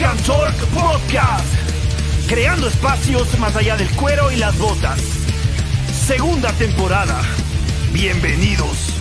Rock Podcast. Creando espacios más allá del cuero y las botas. Segunda temporada. Bienvenidos.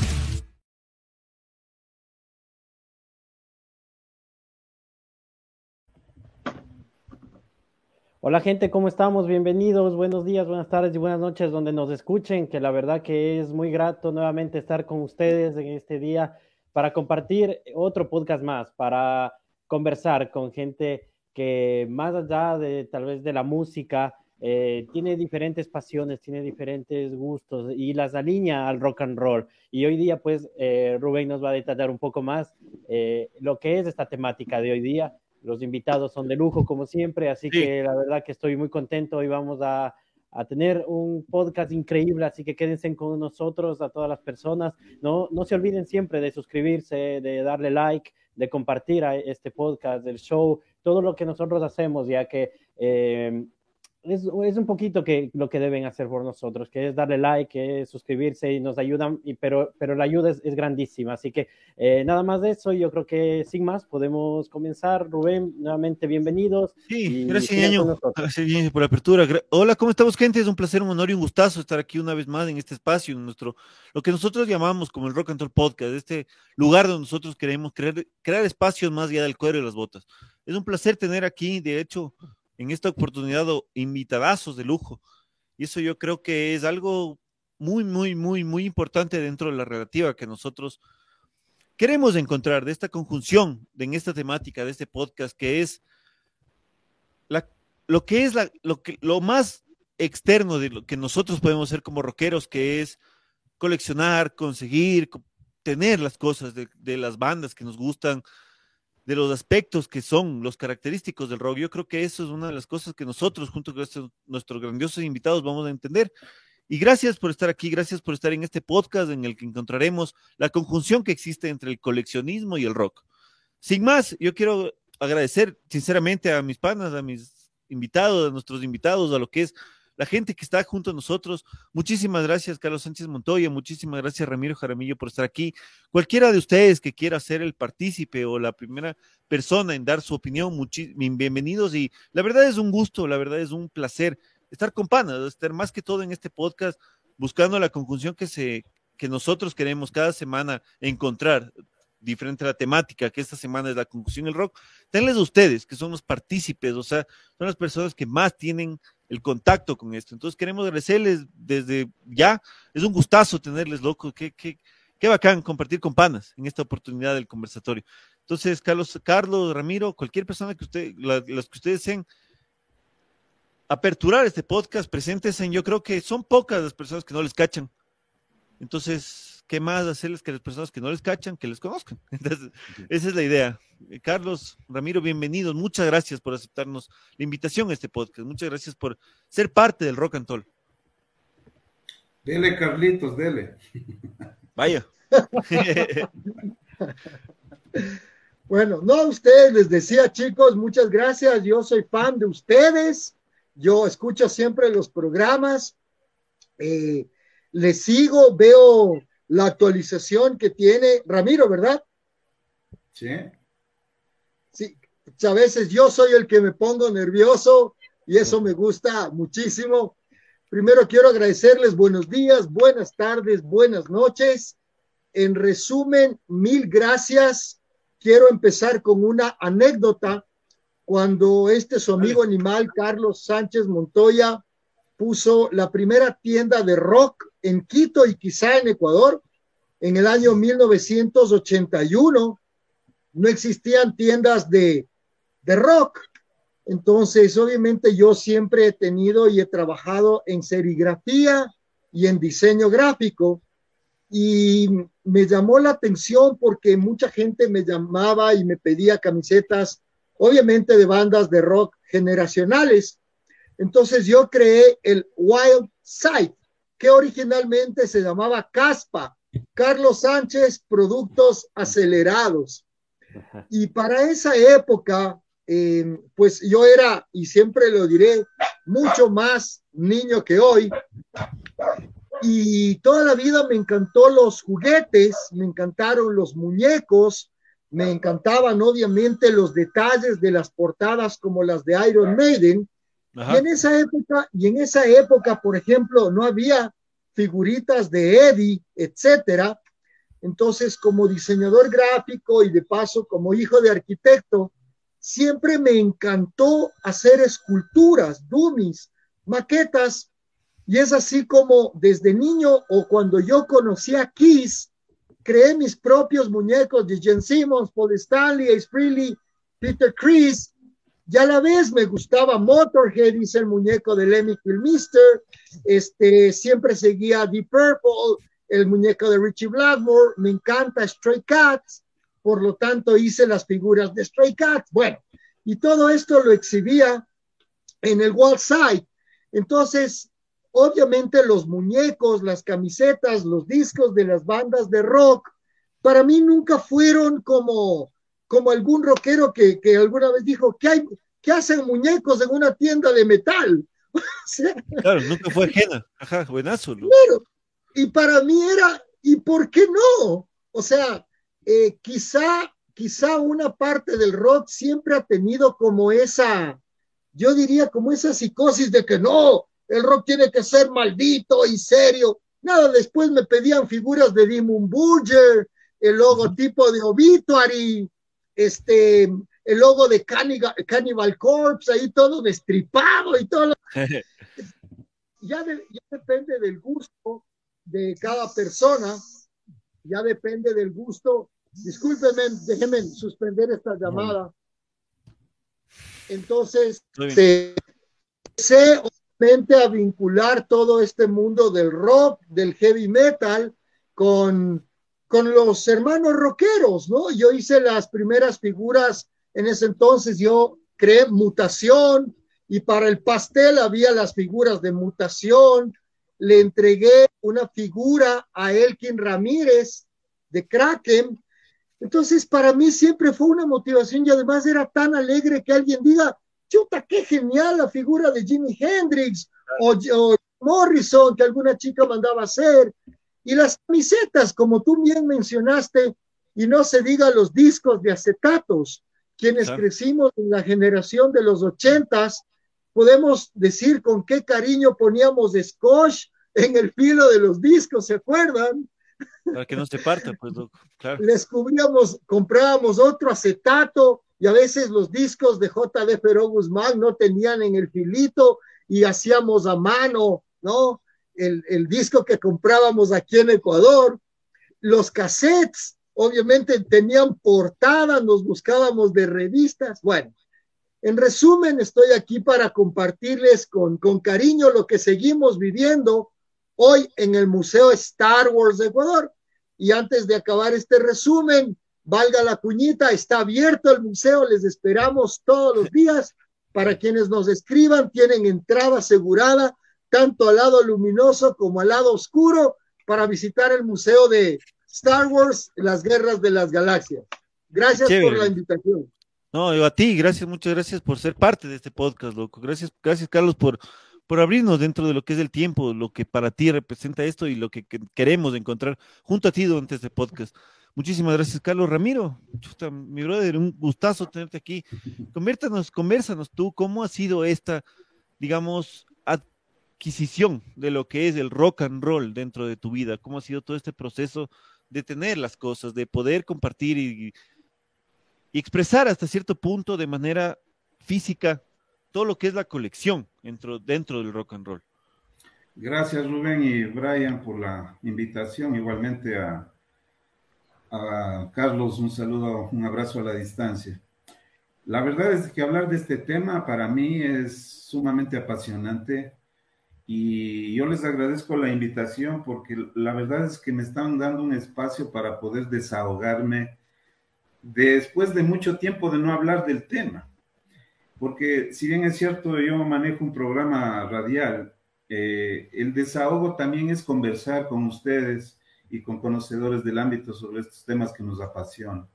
Hola gente, ¿cómo estamos? Bienvenidos, buenos días, buenas tardes y buenas noches donde nos escuchen, que la verdad que es muy grato nuevamente estar con ustedes en este día para compartir otro podcast más, para conversar con gente que más allá de tal vez de la música, eh, tiene diferentes pasiones, tiene diferentes gustos y las alinea al rock and roll. Y hoy día, pues, eh, Rubén nos va a detallar un poco más eh, lo que es esta temática de hoy día. Los invitados son de lujo, como siempre, así que la verdad que estoy muy contento. Hoy vamos a, a, tener un podcast increíble, así que quédense con nosotros, a todas las personas. No, no se olviden siempre de suscribirse, de darle like, de compartir este podcast, del show, todo lo que nosotros hacemos, ya que eh, es, es, un poquito que lo que deben hacer por nosotros, que es darle like, que es suscribirse y nos ayudan, y, pero, pero la ayuda es, es grandísima. Así que eh, nada más de eso, yo creo que sin más podemos comenzar. Rubén, nuevamente bienvenidos. Sí, gracias, Ñaño. Gracias por la apertura. Hola, ¿cómo estamos, gente? Es un placer, un honor y un gustazo estar aquí una vez más en este espacio, en nuestro, lo que nosotros llamamos como el Rock and Roll Podcast, este lugar donde nosotros queremos crear, crear espacios más allá del cuero y las botas. Es un placer tener aquí, de hecho, en esta oportunidad invitadazos de lujo. Y eso yo creo que es algo muy, muy, muy, muy importante dentro de la relativa que nosotros queremos encontrar de esta conjunción, de, en esta temática, de este podcast, que es la, lo que es lo, que, lo más externo de lo que nosotros podemos hacer como rockeros, que es coleccionar, conseguir, tener las cosas de, de las bandas que nos gustan, de los aspectos que son los característicos del rock. Yo creo que eso es una de las cosas que nosotros, junto con estos, nuestros grandiosos invitados, vamos a entender. Y gracias por estar aquí, gracias por estar en este podcast en el que encontraremos la conjunción que existe entre el coleccionismo y el rock. Sin más, yo quiero agradecer sinceramente a mis panas, a mis invitados, a nuestros invitados, a lo que es la gente que está junto a nosotros. Muchísimas gracias, Carlos Sánchez Montoya. Muchísimas gracias, Ramiro Jaramillo, por estar aquí. Cualquiera de ustedes que quiera ser el partícipe o la primera persona en dar su opinión, bienvenidos. Y la verdad es un gusto, la verdad es un placer estar con Panas, estar más que todo en este podcast buscando la conjunción que, se, que nosotros queremos cada semana encontrar diferente a la temática, que esta semana es la conjunción del rock, tenles ustedes, que son los partícipes, o sea, son las personas que más tienen el contacto con esto. Entonces queremos agradecerles desde ya, es un gustazo tenerles, loco, qué, qué, qué bacán compartir con panas en esta oportunidad del conversatorio. Entonces, Carlos, Carlos, Ramiro, cualquier persona que usted, que ustedes deseen aperturar este podcast, presentes en, yo creo que son pocas las personas que no les cachan. Entonces, ¿qué más hacerles que las personas que no les cachan, que les conozcan? Entonces, esa es la idea. Eh, Carlos, Ramiro, bienvenidos. Muchas gracias por aceptarnos la invitación a este podcast. Muchas gracias por ser parte del Rock and Roll. Dele, Carlitos, dele. Vaya. bueno, no a ustedes, les decía, chicos, muchas gracias. Yo soy fan de ustedes. Yo escucho siempre los programas. Eh, les sigo, veo la actualización que tiene Ramiro, ¿verdad? Sí. Sí, a veces yo soy el que me pongo nervioso y eso me gusta muchísimo. Primero quiero agradecerles buenos días, buenas tardes, buenas noches. En resumen, mil gracias. Quiero empezar con una anécdota. Cuando este su amigo animal, Carlos Sánchez Montoya, puso la primera tienda de rock en Quito y quizá en Ecuador en el año 1981. No existían tiendas de, de rock. Entonces, obviamente yo siempre he tenido y he trabajado en serigrafía y en diseño gráfico. Y me llamó la atención porque mucha gente me llamaba y me pedía camisetas, obviamente de bandas de rock generacionales. Entonces yo creé el Wild Side, que originalmente se llamaba Caspa, Carlos Sánchez Productos Acelerados. Y para esa época, eh, pues yo era, y siempre lo diré, mucho más niño que hoy. Y toda la vida me encantó los juguetes, me encantaron los muñecos, me encantaban obviamente los detalles de las portadas como las de Iron Maiden. Y en esa época, y en esa época, por ejemplo, no había figuritas de Eddie, etcétera. Entonces, como diseñador gráfico y de paso como hijo de arquitecto, siempre me encantó hacer esculturas, dummies, maquetas, y es así como desde niño o cuando yo conocí a Kiss, creé mis propios muñecos de Jen Simmons, Paul Stanley, Ace Frehley, Peter Chris, y a la vez me gustaba Motorhead, hice el muñeco de Lemmy Kilmister, este, siempre seguía Deep Purple, el muñeco de Richie Blackmore, me encanta Stray Cats, por lo tanto hice las figuras de Stray Cats, bueno, y todo esto lo exhibía en el wall side. Entonces, obviamente los muñecos, las camisetas, los discos de las bandas de rock, para mí nunca fueron como, como algún rockero que, alguna vez dijo, ¿qué, hay, ¿qué hacen muñecos en una tienda de metal? claro, nunca fue ajena. Ajá, buenazo. y para mí era, ¿y por qué no? O sea, eh, quizá, quizá una parte del rock siempre ha tenido como esa, yo diría como esa psicosis de que no, el rock tiene que ser maldito y serio. Nada, después me pedían figuras de Demon Burger, el logotipo de Obituary, este, el logo de Cannibal, Corpse, ahí todo destripado y todo. ya, ya depende del gusto de cada persona, ya depende del gusto. Discúlpenme, déjenme suspender esta llamada. Entonces, sé a vincular todo este mundo del rock, del heavy metal, con, con los hermanos rockeros, ¿no? Yo hice las primeras figuras, en ese entonces yo creé mutación y para el pastel había las figuras de mutación, le entregué una figura a Elkin Ramírez de Kraken. Entonces, para mí siempre fue una motivación y además era tan alegre que alguien diga, chuta, qué genial la figura de Jimi Hendrix o, Morrison que alguna chica mandaba hacer. Y las camisetas, como tú bien mencionaste, y no se diga los discos de acetatos, quienes crecimos en la generación de los ochentas, podemos decir con qué cariño poníamos scotch en el filo de los discos, ¿se acuerdan? Para que no se parta, pues, claro. Les cubríamos, comprábamos otro acetato y a veces los discos de J.D. Ferro Guzmán no tenían en el filito y hacíamos a mano, ¿no? El, disco que comprábamos aquí en Ecuador. Los cassettes, obviamente, tenían portadas, nos buscábamos de revistas. Bueno, en resumen, estoy aquí para compartirles con, con cariño lo que seguimos viviendo hoy en el Museo Star Wars de Ecuador. Y antes de acabar este resumen, valga la cuñita, está abierto el museo, les esperamos todos los días. Para quienes nos escriban, tienen entrada asegurada, tanto al lado luminoso como al lado oscuro, para visitar el museo de Star Wars, las guerras de las galaxias. Gracias por la invitación. No, yo a ti, gracias, muchas gracias por ser parte de este podcast, loco. Gracias, gracias, Carlos, por, por abrirnos dentro de lo que es el tiempo, lo que para ti representa esto y lo que, queremos encontrar junto a ti durante este podcast. Muchísimas gracias, Carlos Ramiro. mi brother, un gustazo tenerte aquí. Convértanos, conversanos tú, ¿cómo ha sido esta, digamos, adquisición de lo que es el rock and roll dentro de tu vida? ¿Cómo ha sido todo este proceso de tener las cosas, de poder compartir y, expresar hasta cierto punto de manera física todo lo que es la colección dentro, dentro del rock and roll? Gracias Rubén y Brian por la invitación. Igualmente a Carlos, un saludo, un abrazo a la distancia. La verdad es que hablar de este tema para mí es sumamente apasionante y yo les agradezco la invitación porque la verdad es que me están dando un espacio para poder desahogarme después de mucho tiempo de no hablar del tema. Porque si bien es cierto, yo manejo un programa radial, eh, el desahogo también es conversar con ustedes y con conocedores del ámbito sobre estos temas que nos apasionan.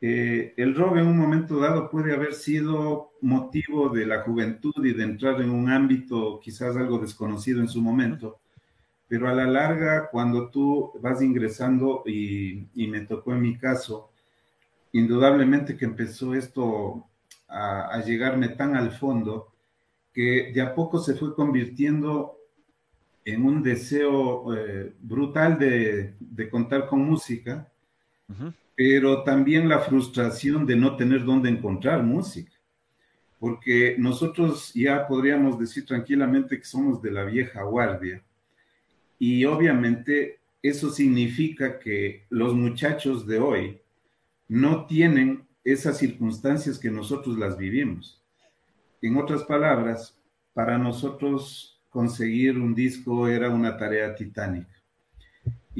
Eh, el rock en un momento dado puede haber sido motivo de la juventud y de entrar en un ámbito quizás algo desconocido en su momento, pero a la larga, cuando tú vas ingresando, y, y me tocó en mi caso, indudablemente que empezó esto a, llegarme tan al fondo que de a poco se fue convirtiendo en un deseo eh, brutal de, contar con música, pero también la frustración de no tener dónde encontrar música, porque nosotros ya podríamos decir tranquilamente que somos de la vieja guardia, y obviamente eso significa que los muchachos de hoy no tienen esas circunstancias que nosotros las vivimos. En otras palabras, para nosotros conseguir un disco era una tarea titánica.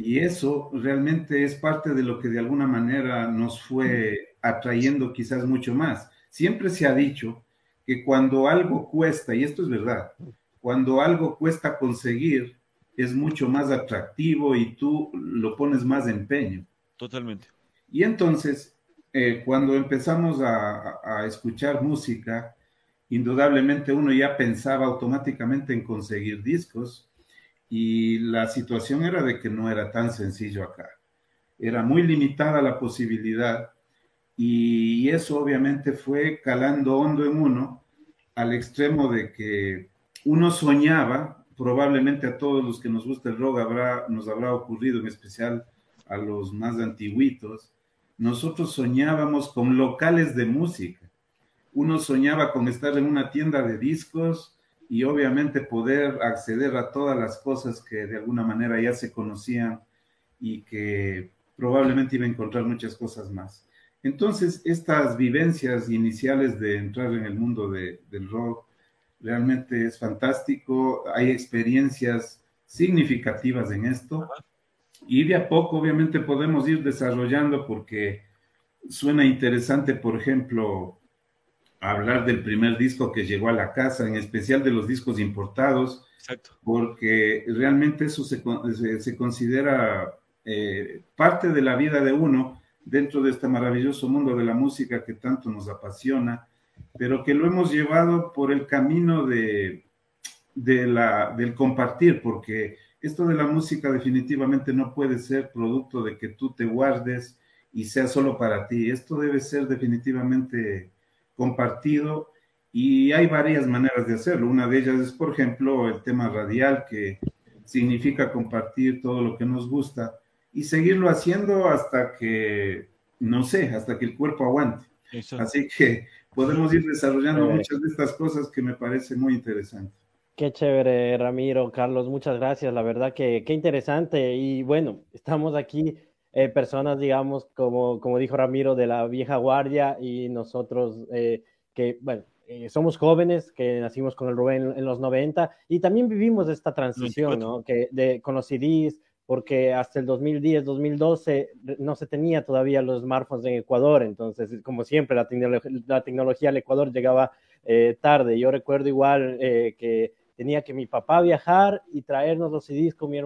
Y eso realmente es parte de lo que de alguna manera nos fue atrayendo quizás mucho más. Siempre se ha dicho que cuando algo cuesta, y esto es verdad, cuando algo cuesta conseguir, es mucho más atractivo y tú lo pones más empeño. Totalmente. Y entonces, eh, cuando empezamos a, escuchar música, indudablemente uno ya pensaba automáticamente en conseguir discos y la situación era de que no era tan sencillo acá. Era muy limitada la posibilidad y eso obviamente fue calando hondo en uno al extremo de que uno soñaba, probablemente a todos los que nos gusta el rock habrá, nos habrá ocurrido, en especial a los más antiguitos, nosotros soñábamos con locales de música. Uno soñaba con estar en una tienda de discos y obviamente poder acceder a todas las cosas que de alguna manera ya se conocían y que probablemente iba a encontrar muchas cosas más. Entonces, estas vivencias iniciales de entrar en el mundo del rock realmente es fantástico. Hay experiencias significativas en esto y de a poco, obviamente, podemos ir desarrollando porque suena interesante, por ejemplo, hablar del primer disco que llegó a la casa, en especial de los discos importados, porque realmente eso se, se, considera eh, parte de la vida de uno dentro de este maravilloso mundo de la música que tanto nos apasiona, pero que lo hemos llevado por el camino de, de la, del compartir, porque esto de la música definitivamente no puede ser producto de que tú te guardes y sea solo para ti. Esto debe ser definitivamente compartido y hay varias maneras de hacerlo. Una de ellas es, por ejemplo, el tema radial, que significa compartir todo lo que nos gusta y seguirlo haciendo hasta que, no sé, hasta que el cuerpo aguante. Así que podemos ir desarrollando muchas de estas cosas que me parecen muy interesantes. Qué chévere, Ramiro, Carlos, muchas gracias. La verdad que qué interesante. Y bueno, estamos aquí eh, personas, digamos, como, como dijo Ramiro, de la vieja guardia y nosotros eh, que, bueno, eh, somos jóvenes que nacimos con el Rubén en, los 90 y también vivimos esta transición, ¿no? Que de, con los CDs, porque hasta el 2010, 2012 no se tenía todavía los smartphones en Ecuador, entonces, como siempre, la, la tecnología al Ecuador llegaba tarde. Yo recuerdo igual que tenía que mi papá viajar y traernos los CDs con mi,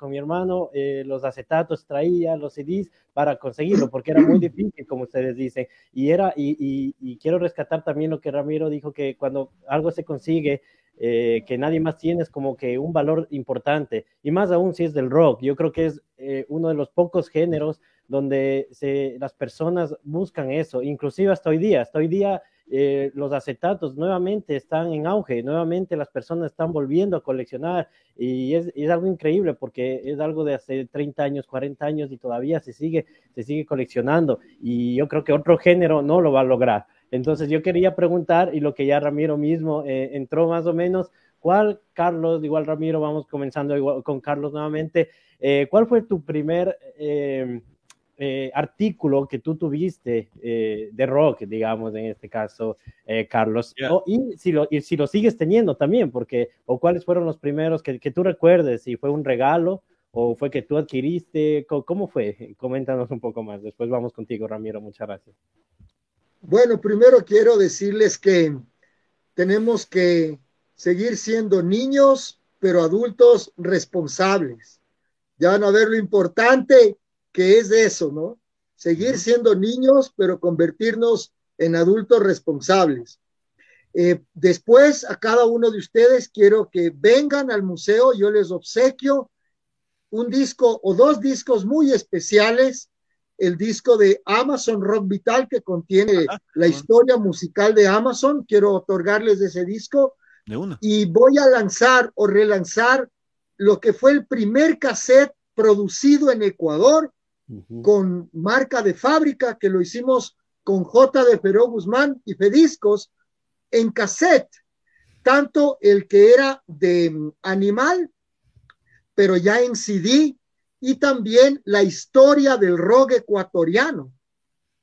con mi hermano, eh, los acetatos traía los CDs para conseguirlo, porque era muy difícil, como ustedes dicen. Y, era, y, y, quiero rescatar también lo que Ramiro dijo, que cuando algo se consigue, eh, que nadie más tiene, es como que un valor importante. Y más aún si es del rock. Yo creo que es eh, uno de los pocos géneros donde se, las personas buscan eso, inclusive hasta hoy día. Hasta hoy día eh, los acetatos nuevamente están en auge, nuevamente las personas están volviendo a coleccionar y es, algo increíble porque es algo de hace 30 años, 40 años y todavía se sigue, se sigue coleccionando y yo creo que otro género no lo va a lograr. Entonces yo quería preguntar y lo que ya Ramiro mismo eh, entró más o menos, ¿cuál, Carlos, igual Ramiro, vamos comenzando igual con Carlos nuevamente, eh, ¿cuál fue tu primer eh, artículo que tú tuviste eh, de rock, digamos, en este caso, eh, Carlos, y, si lo, y si lo sigues teniendo también, porque, o cuáles fueron los primeros que, que tú recuerdes, si fue un regalo o fue que tú adquiriste, ¿cómo fue? Coméntanos un poco más, después vamos contigo, Ramiro, muchas gracias. Bueno, primero quiero decirles que tenemos que seguir siendo niños, pero adultos responsables. Ya van a ver lo importante que es eso, ¿no? Seguir siendo niños, pero convertirnos en adultos responsables. Eh, después, a cada uno de ustedes quiero que vengan al museo, yo les obsequio un disco o dos discos muy especiales el disco de Amazon Rock Vital que contiene la historia musical de Amazon. Quiero otorgarles ese disco. Y voy a lanzar o relanzar lo que fue el primer cassette producido en Ecuador con marca de fábrica que lo hicimos con J de Peró Guzmán y Fediscos en cassette, tanto el que era de mm, animal, pero ya en CD, y también la historia del rock ecuatoriano,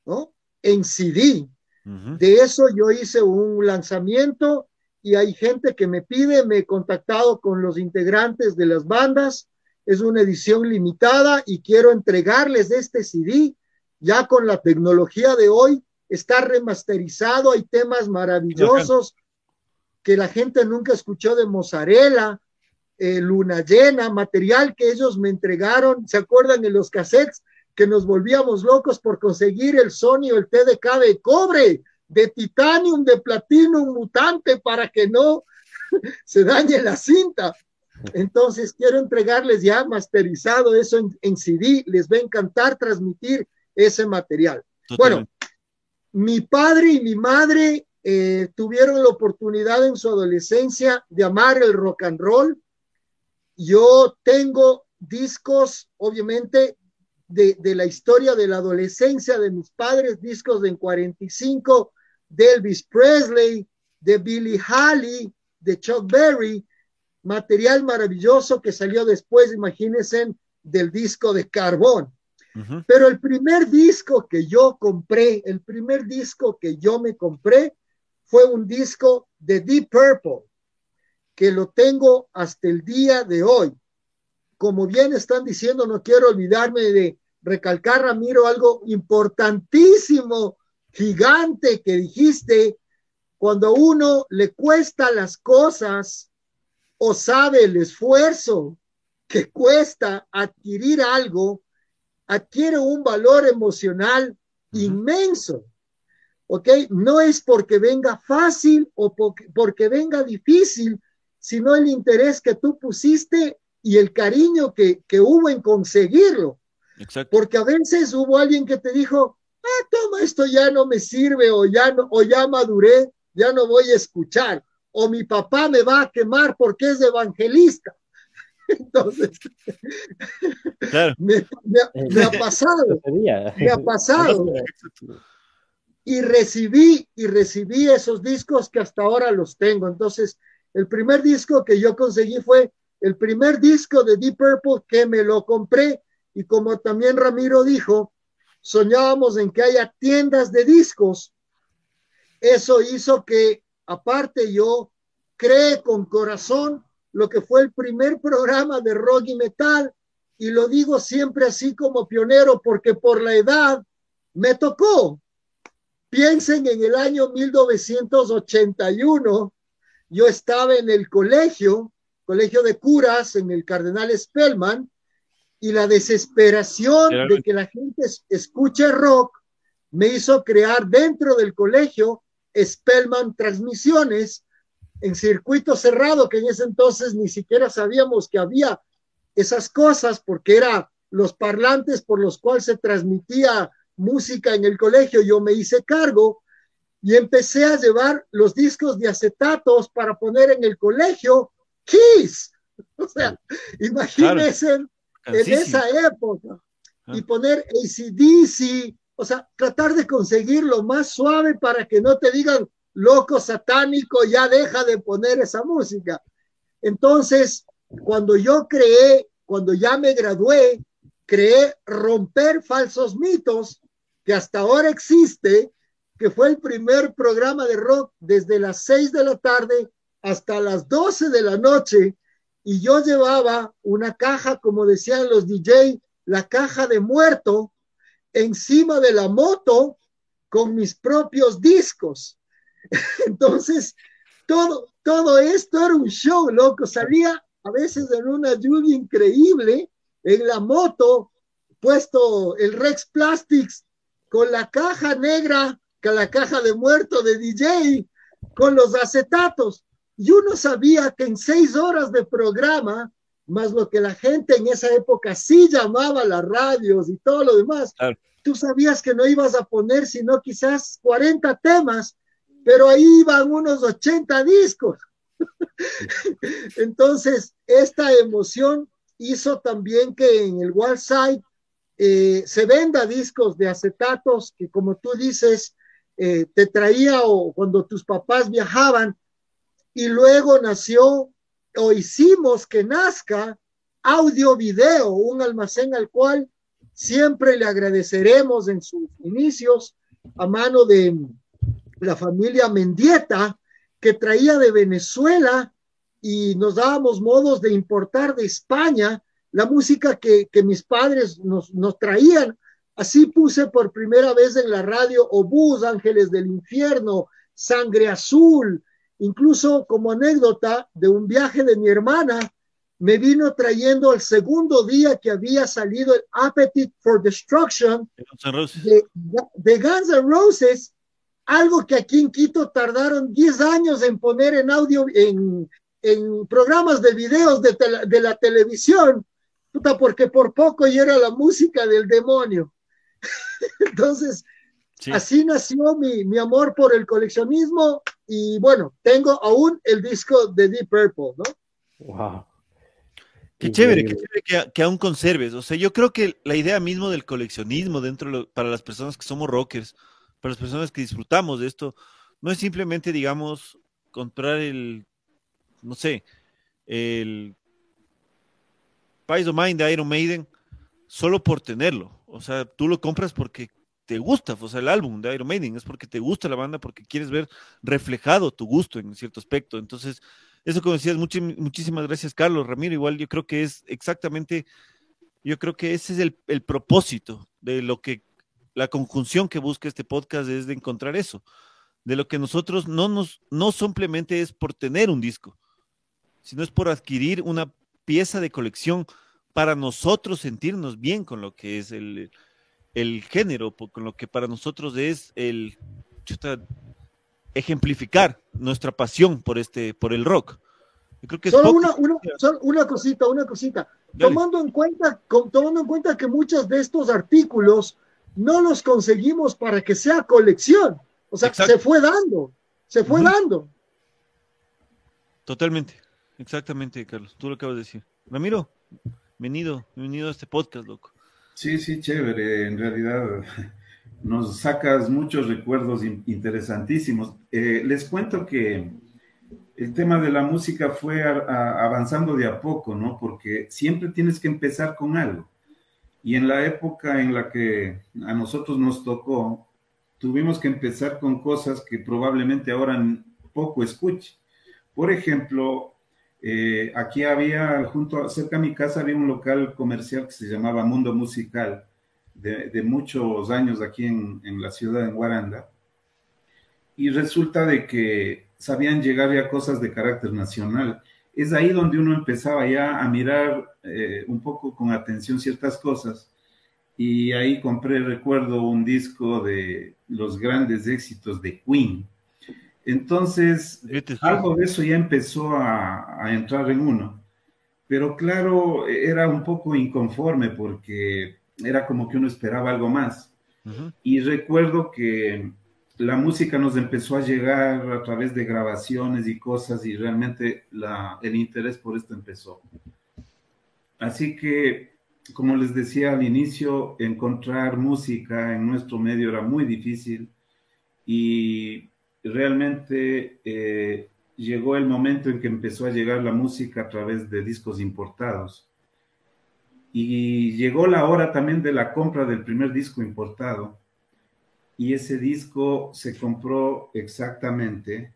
¿no? En CD. De eso yo hice un lanzamiento y hay gente que me pide, me he contactado con los integrantes de las bandas, es una edición limitada y quiero entregarles este CD ya con la tecnología de hoy, está remasterizado, hay temas maravillosos que la gente nunca escuchó de Mozzarella, eh, Luna Llena, material que ellos me entregaron, ¿se acuerdan en los cassettes? que nos volvíamos locos por conseguir el Sony o el TDK de cobre, de titanium, de platino, mutante para que no se dañe la cinta. Entonces quiero entregarles ya masterizado eso en, CD, les va a encantar transmitir ese material. Bueno, mi padre y mi madre eh, tuvieron la oportunidad en su adolescencia de amar el rock and roll. Yo tengo discos, obviamente, de, de, la historia de la adolescencia de mis padres, discos de en 45, de Elvis Presley, de Billy Haley, de Chuck Berry, material maravilloso que salió después, imagínense, del disco de Carbón. Pero el primer disco que yo compré, el primer disco que yo me compré fue un disco de Deep Purple, que lo tengo hasta el día de hoy. Como bien están diciendo, no quiero olvidarme de recalcar, Ramiro, algo importantísimo gigante que dijiste, cuando uno le cuesta las cosas o sabe el esfuerzo que cuesta adquirir algo, adquiere un valor emocional inmenso. ¿Ok? No es porque venga fácil o porque, porque venga difícil, sino el interés que tú pusiste y el cariño que, que hubo en conseguirlo. Exacto. Porque a veces hubo alguien que te dijo, ah, toma, esto ya no me sirve o ya, no, o ya maduré, ya no voy a escuchar, o mi papá me va a quemar porque es evangelista. Entonces, me, ha pasado, me ha pasado. Y recibí, y recibí esos discos que hasta ahora los tengo. Entonces, el primer disco que yo conseguí fue el primer disco de Deep Purple que me lo compré. Y como también Ramiro dijo, soñábamos en que haya tiendas de discos. Eso hizo que, aparte, yo creé con corazón lo que fue el primer programa de rock y metal, y lo digo siempre así como pionero porque por la edad me tocó. Piensen en el año 1981, yo estaba en el colegio, colegio de curas, en el Cardenal Spellman, y la desesperación de que la gente escuche rock me hizo crear dentro del colegio Spellman Transmisiones en circuito cerrado, que en ese entonces ni siquiera sabíamos que había esas cosas porque eran los parlantes por los cuales se transmitía música en el colegio. Yo me hice cargo y empecé a llevar los discos de acetatos para poner en el colegio Kiss. O sea, imagínense en esa época y ah. poner ACDC, o sea, tratar de conseguir lo más suave para que no te digan loco satánico, ya deja de poner esa música. Entonces, cuando yo creé, cuando ya me gradué, creé Romper Falsos Mitos, que hasta ahora existe, que fue el primer programa de rock desde las 6 de la tarde hasta las 12 de la noche y yo llevaba una caja, como decían los DJ, la caja de muerto encima de la moto con mis propios discos. Entonces, todo, todo esto era un show, loco. Salía a veces en una lluvia increíble en la moto, puesto el Rex Plastics con la caja negra, con la caja de muerto de DJ, con los acetatos. Y uno sabía que en seis horas de programa, más lo que la gente en esa época sí llamaba a las radios y todo lo demás, tú sabías que no ibas a poner sino quizás 40 temas, pero ahí iban unos 80 discos. Entonces, esta emoción hizo también que en el Wallside eh, se venda discos de acetatos que, como tú dices, eh, te traía o cuando tus papás viajaban y luego nació o hicimos que nazca audio video, un almacén al cual siempre le agradeceremos en sus inicios a mano de la familia Mendieta que traía de Venezuela y nos dábamos modos de importar de España la música que, mis padres nos, nos traían. Así puse por primera vez en la radio Obús, Ángeles del Infierno, Sangre Azul, incluso como anécdota de un viaje de mi hermana, me vino trayendo el segundo día que había salido el Appetite for Destruction de, de, Guns N' Roses, algo que aquí en Quito tardaron 10 años en poner en audio, en, en programas de videos de, de la televisión, puta, porque por poco y era la música del demonio. Entonces, así nació mi, mi, amor por el coleccionismo y bueno, tengo aún el disco de Deep Purple, ¿no? Wow. Qué chévere, qué chévere que, aún conserves. O sea, yo creo que la idea mismo del coleccionismo dentro para las personas que somos rockers, para las personas que disfrutamos de esto, no es simplemente, digamos, comprar el, no sé, el Pies of Mind de Iron Maiden solo por tenerlo. O sea, tú lo compras porque te gusta, o sea, el álbum de Iron Maiden es porque te gusta la banda, porque quieres ver reflejado tu gusto en cierto aspecto. Entonces, eso como decías, muchísimas gracias, Carlos Ramiro. Igual yo creo que es exactamente, yo creo que ese es el, el propósito de lo que la conjunción que busca este podcast es de encontrar eso, de lo que nosotros no nos, no simplemente es por tener un disco, sino es por adquirir una pieza de colección para nosotros sentirnos bien con lo que es el, género, con lo que para nosotros es el ejemplificar nuestra pasión por este, por el rock. creo que solo, una, una, cosita, una cosita. Tomando en, cuenta, tomando en cuenta que muchos de estos artículos no los conseguimos para que sea colección. O sea, se fue dando, se fue dando. Totalmente. Exactamente, Carlos, tú lo acabas de decir. Ramiro, bienvenido, bienvenido a este podcast, loco. Sí, sí, chévere. En realidad nos sacas muchos recuerdos interesantísimos. Eh, les cuento que el tema de la música fue avanzando de a poco, ¿no? Porque siempre tienes que empezar con algo. Y en la época en la que a nosotros nos tocó, tuvimos que empezar con cosas que probablemente ahora poco escuche. Por ejemplo, eh, aquí había, junto, cerca de mi casa había un local comercial que se llamaba Mundo Musical, de, muchos años aquí en, la ciudad de Guaranda. Y resulta de que sabían llegar ya cosas de carácter nacional. Es ahí donde uno empezaba ya a mirar eh, un poco con atención ciertas cosas. Y ahí compré, recuerdo, un disco de los grandes éxitos de Queen entonces, algo de eso ya empezó a, entrar en uno. Pero claro, era un poco inconforme porque era como que uno esperaba algo más. Y recuerdo que la música nos empezó a llegar a través de grabaciones y cosas y realmente el interés por esto empezó. Así que, como les decía al inicio, encontrar música en nuestro medio era muy difícil y realmente eh, llegó el momento en que empezó a llegar la música a través de discos importados. Y llegó la hora también de la compra del primer disco importado. Y ese disco se compró exactamente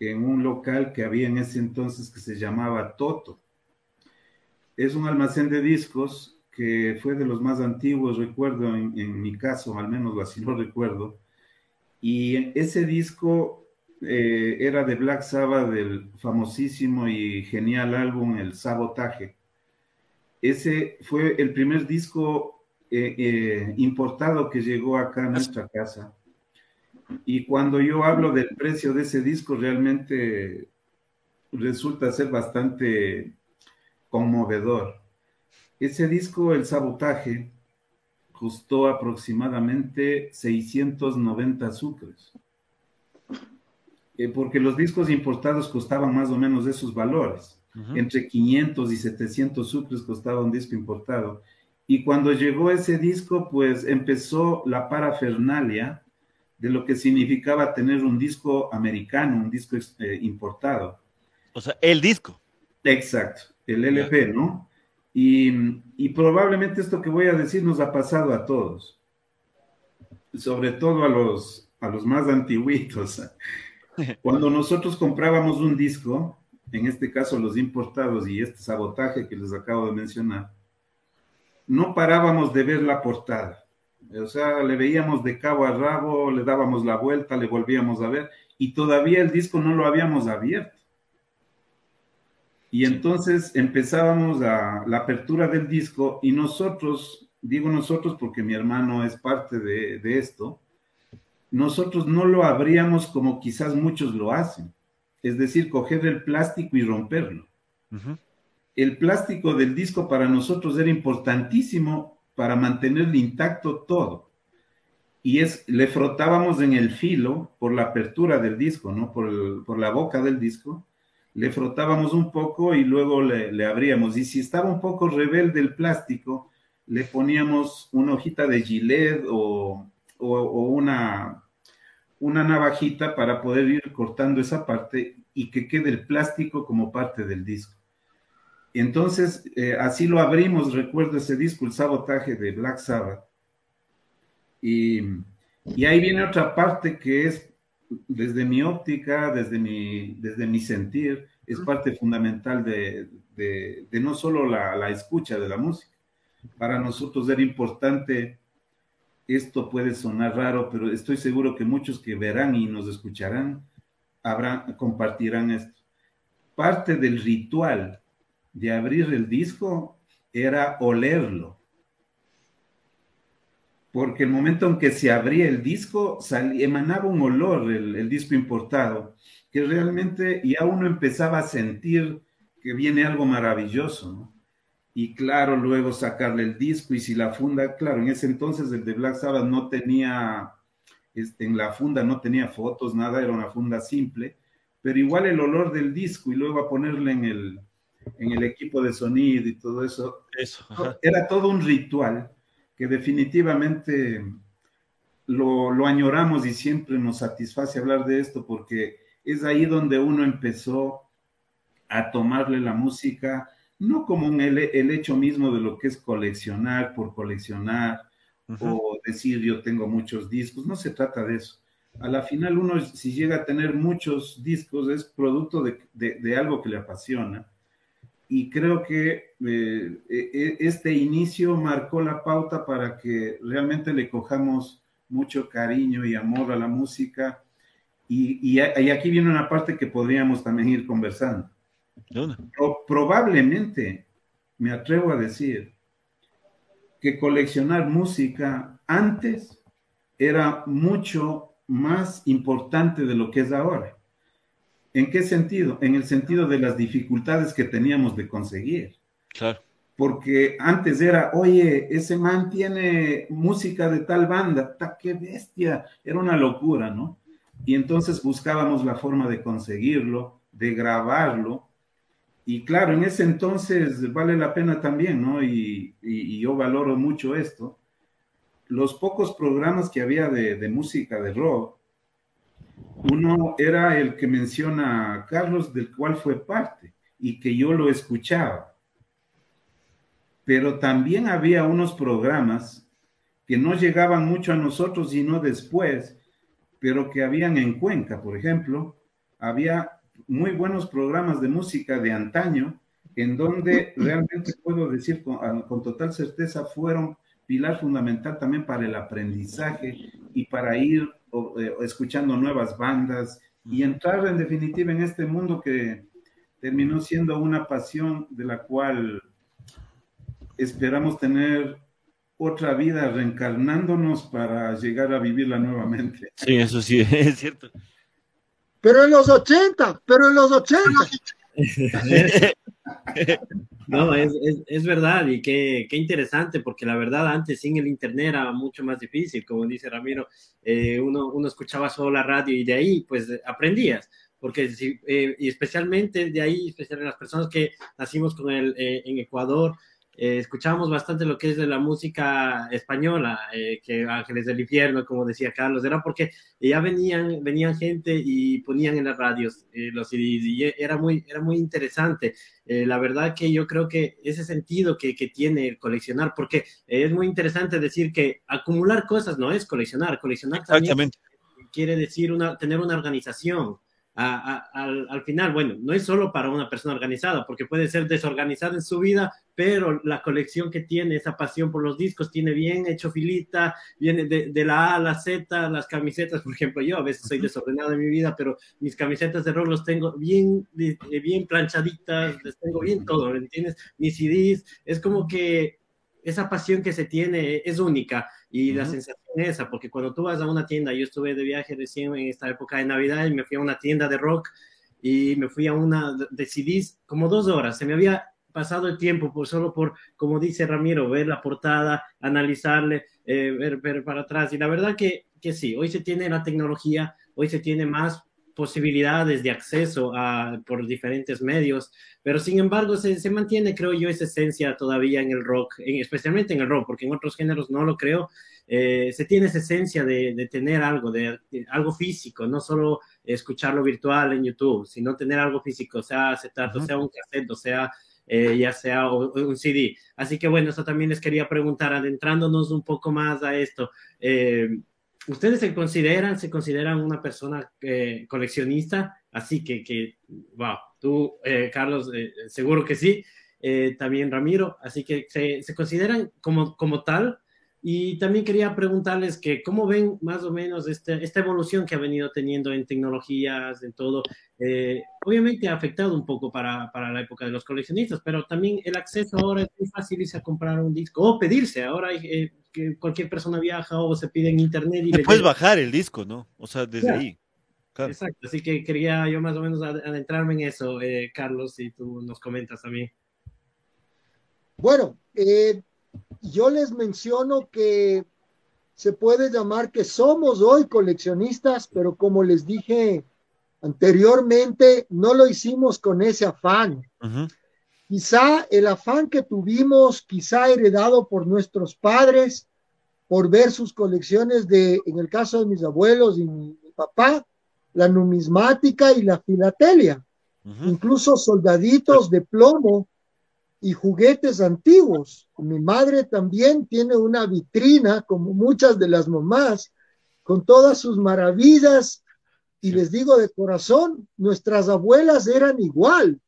en un local que había en ese entonces que se llamaba Toto. Es un almacén de discos que fue de los más antiguos, recuerdo, en, en mi caso, al menos así lo recuerdo, y ese disco eh, era de Black Sabbath, del famosísimo y genial álbum El Sabotaje. Ese fue el primer disco eh, eh, importado que llegó acá a nuestra casa. Y cuando yo hablo del precio de ese disco, realmente resulta ser bastante conmovedor. Ese disco, El Sabotaje, costó aproximadamente 690 sucres. Eh, porque los discos importados costaban más o menos esos valores. Entre 500 y 700 sucres costaba un disco importado. Y cuando llegó ese disco, pues empezó la parafernalia de lo que significaba tener un disco americano, un disco eh, importado. O sea, el disco. Exacto, el LP, ¿no? Y, probablemente esto que voy a decir nos ha pasado a todos, sobre todo a los, a los más antiguitos. Cuando nosotros comprábamos un disco, en este caso los importados y este sabotaje que les acabo de mencionar, no parábamos de ver la portada. O sea, le veíamos de cabo a rabo, le dábamos la vuelta, le volvíamos a ver y todavía el disco no lo habíamos abierto. Y entonces empezábamos a, la apertura del disco y nosotros, digo nosotros porque mi hermano es parte de, esto, nosotros no lo abríamos como quizás muchos lo hacen, es decir, coger el plástico y romperlo. El plástico del disco para nosotros era importantísimo para mantenerle intacto todo. Y es, le frotábamos en el filo por la apertura del disco, ¿no? Por, por la boca del disco le frotábamos un poco y luego le, abríamos. Y si estaba un poco rebelde el plástico, le poníamos una hojita de gilet o, una, una navajita para poder ir cortando esa parte y que quede el plástico como parte del disco. Entonces, eh, así lo abrimos, recuerdo ese disco, el sabotaje de Black Sabbath. Y, y ahí viene otra parte que es desde mi óptica, desde mi, desde mi sentir, es parte fundamental de, no solo la, escucha de la música. Para nosotros era importante, esto puede sonar raro, pero estoy seguro que muchos que verán y nos escucharán habrán, compartirán esto. Parte del ritual de abrir el disco era olerlo porque el momento en que se abría el disco, emanaba un olor, el, disco importado, que realmente ya uno empezaba a sentir que viene algo maravilloso, ¿no? Y claro, luego sacarle el disco y si la funda, claro, en ese entonces el de Black Sabbath no tenía, este, en la funda no tenía fotos, nada, era una funda simple, pero igual el olor del disco y luego a ponerle en el, en el equipo de sonido y todo eso, eso era todo un ritual que definitivamente lo, añoramos y siempre nos satisface hablar de esto porque es ahí donde uno empezó a tomarle la música, no como el, hecho mismo de lo que es coleccionar por coleccionar o decir yo tengo muchos discos, no se trata de eso. A la final uno si llega a tener muchos discos es producto de algo que le apasiona y creo que eh, e, e, este inicio marcó la pauta para que realmente le cojamos mucho cariño y amor a la música. Y, aquí viene una parte que podríamos también ir conversando. probablemente, me atrevo a decir, que coleccionar música antes era mucho más importante de lo que es ahora. ¿En qué sentido? En el sentido de las dificultades que teníamos de conseguir. Claro. Porque antes era, oye, ese man tiene música de tal banda, ta, qué bestia, era una locura, ¿no? Y entonces buscábamos la forma de conseguirlo, de grabarlo. Y claro, en ese entonces vale la pena también, ¿no? Y, yo valoro mucho esto. Los pocos programas que había de, de música de rock, uno era el que menciona Carlos, del cual fue parte y que yo lo escuchaba. Pero también había unos programas que no llegaban mucho a nosotros, sino después, pero que habían en Cuenca, por ejemplo, había muy buenos programas de música de antaño, en donde realmente puedo decir con, con total certeza fueron pilar fundamental también para el aprendizaje y para ir eh, escuchando nuevas bandas y entrar en definitiva en este mundo que terminó siendo una pasión de la cual esperamos tener otra vida reencarnándonos para llegar a vivirla nuevamente. Sí, eso sí, es cierto. Pero en los 80, pero en los 80. No, es, es, verdad y qué, qué, interesante, porque la verdad antes sin el Internet era mucho más difícil, como dice Ramiro, eh, uno, uno escuchaba solo la radio y de ahí pues aprendías, porque eh, y especialmente de ahí, especialmente las personas que nacimos con el, eh, en Ecuador, eh, escuchábamos bastante lo que es de la música española, eh, que Ángeles del Infierno, como decía Carlos, era porque ya venían, venían gente y ponían en las radios eh, los CDs y era muy, era muy interesante. la verdad que yo creo que ese sentido que, que tiene el coleccionar, porque es muy interesante decir que acumular cosas no es coleccionar, coleccionar también quiere decir una, tener una organización, al, al, final, bueno, no es solo para una persona organizada, porque puede ser desorganizada en su vida, pero la colección que tiene, esa pasión por los discos, tiene bien hecho filita, viene de, de, la A a la Z, las camisetas, por ejemplo, yo a veces soy desordenado en mi vida, pero mis camisetas de rock los tengo bien, bien planchaditas, les tengo bien todo, ¿me entiendes? Mis CDs, es como que esa pasión que se tiene es única y la sensación es esa, porque cuando tú vas a una tienda, yo estuve de viaje recién en esta época de Navidad y me fui a una tienda de rock y me fui a una de CDs como dos horas, se me había pasado el tiempo por solo por, como dice Ramiro, ver la portada, analizarle, eh, ver, ver, para atrás. Y la verdad que, que sí, hoy se tiene la tecnología, hoy se tiene más posibilidades de acceso a, por diferentes medios, pero sin embargo se, se, mantiene, creo yo, esa esencia todavía en el rock, en, especialmente en el rock, porque en otros géneros no lo creo, eh, se tiene esa esencia de, de tener algo, de, de, algo físico, no solo escucharlo virtual en YouTube, sino tener algo físico, sea acetato, uh -huh. sea un cassette, sea, eh, ya sea un CD. Así que bueno, eso también les quería preguntar, adentrándonos un poco más a esto. Eh, ¿Ustedes se consideran, se consideran una persona eh, coleccionista? Así que, wow, tú, eh, Carlos, eh, seguro que sí, eh, también Ramiro, así que se, se, consideran como, como tal. Y también quería preguntarles que cómo ven más o menos este, esta evolución que ha venido teniendo en tecnologías, en todo. obviamente ha afectado un poco para, para, la época de los coleccionistas, pero también el acceso ahora es muy fácil irse a comprar un disco o pedirse. Ahora hay que cualquier persona viaja o se pide en internet y le puedes bajar el disco, ¿no? O sea, desde claro. ahí. Claro. Exacto, así que quería yo más o menos adentrarme en eso, eh, Carlos, si tú nos comentas también. Bueno, eh, yo les menciono que se puede llamar que somos hoy coleccionistas, pero como les dije anteriormente, no lo hicimos con ese afán. Uh -huh. Quizá el afán que tuvimos, quizá heredado por nuestros padres, por ver sus colecciones de, en el caso de mis abuelos y mi, mi papá, la numismática y la filatelia, uh -huh. incluso soldaditos de plomo y juguetes antiguos. Mi madre también tiene una vitrina, como muchas de las mamás, con todas sus maravillas. Y les digo de corazón, nuestras abuelas eran igual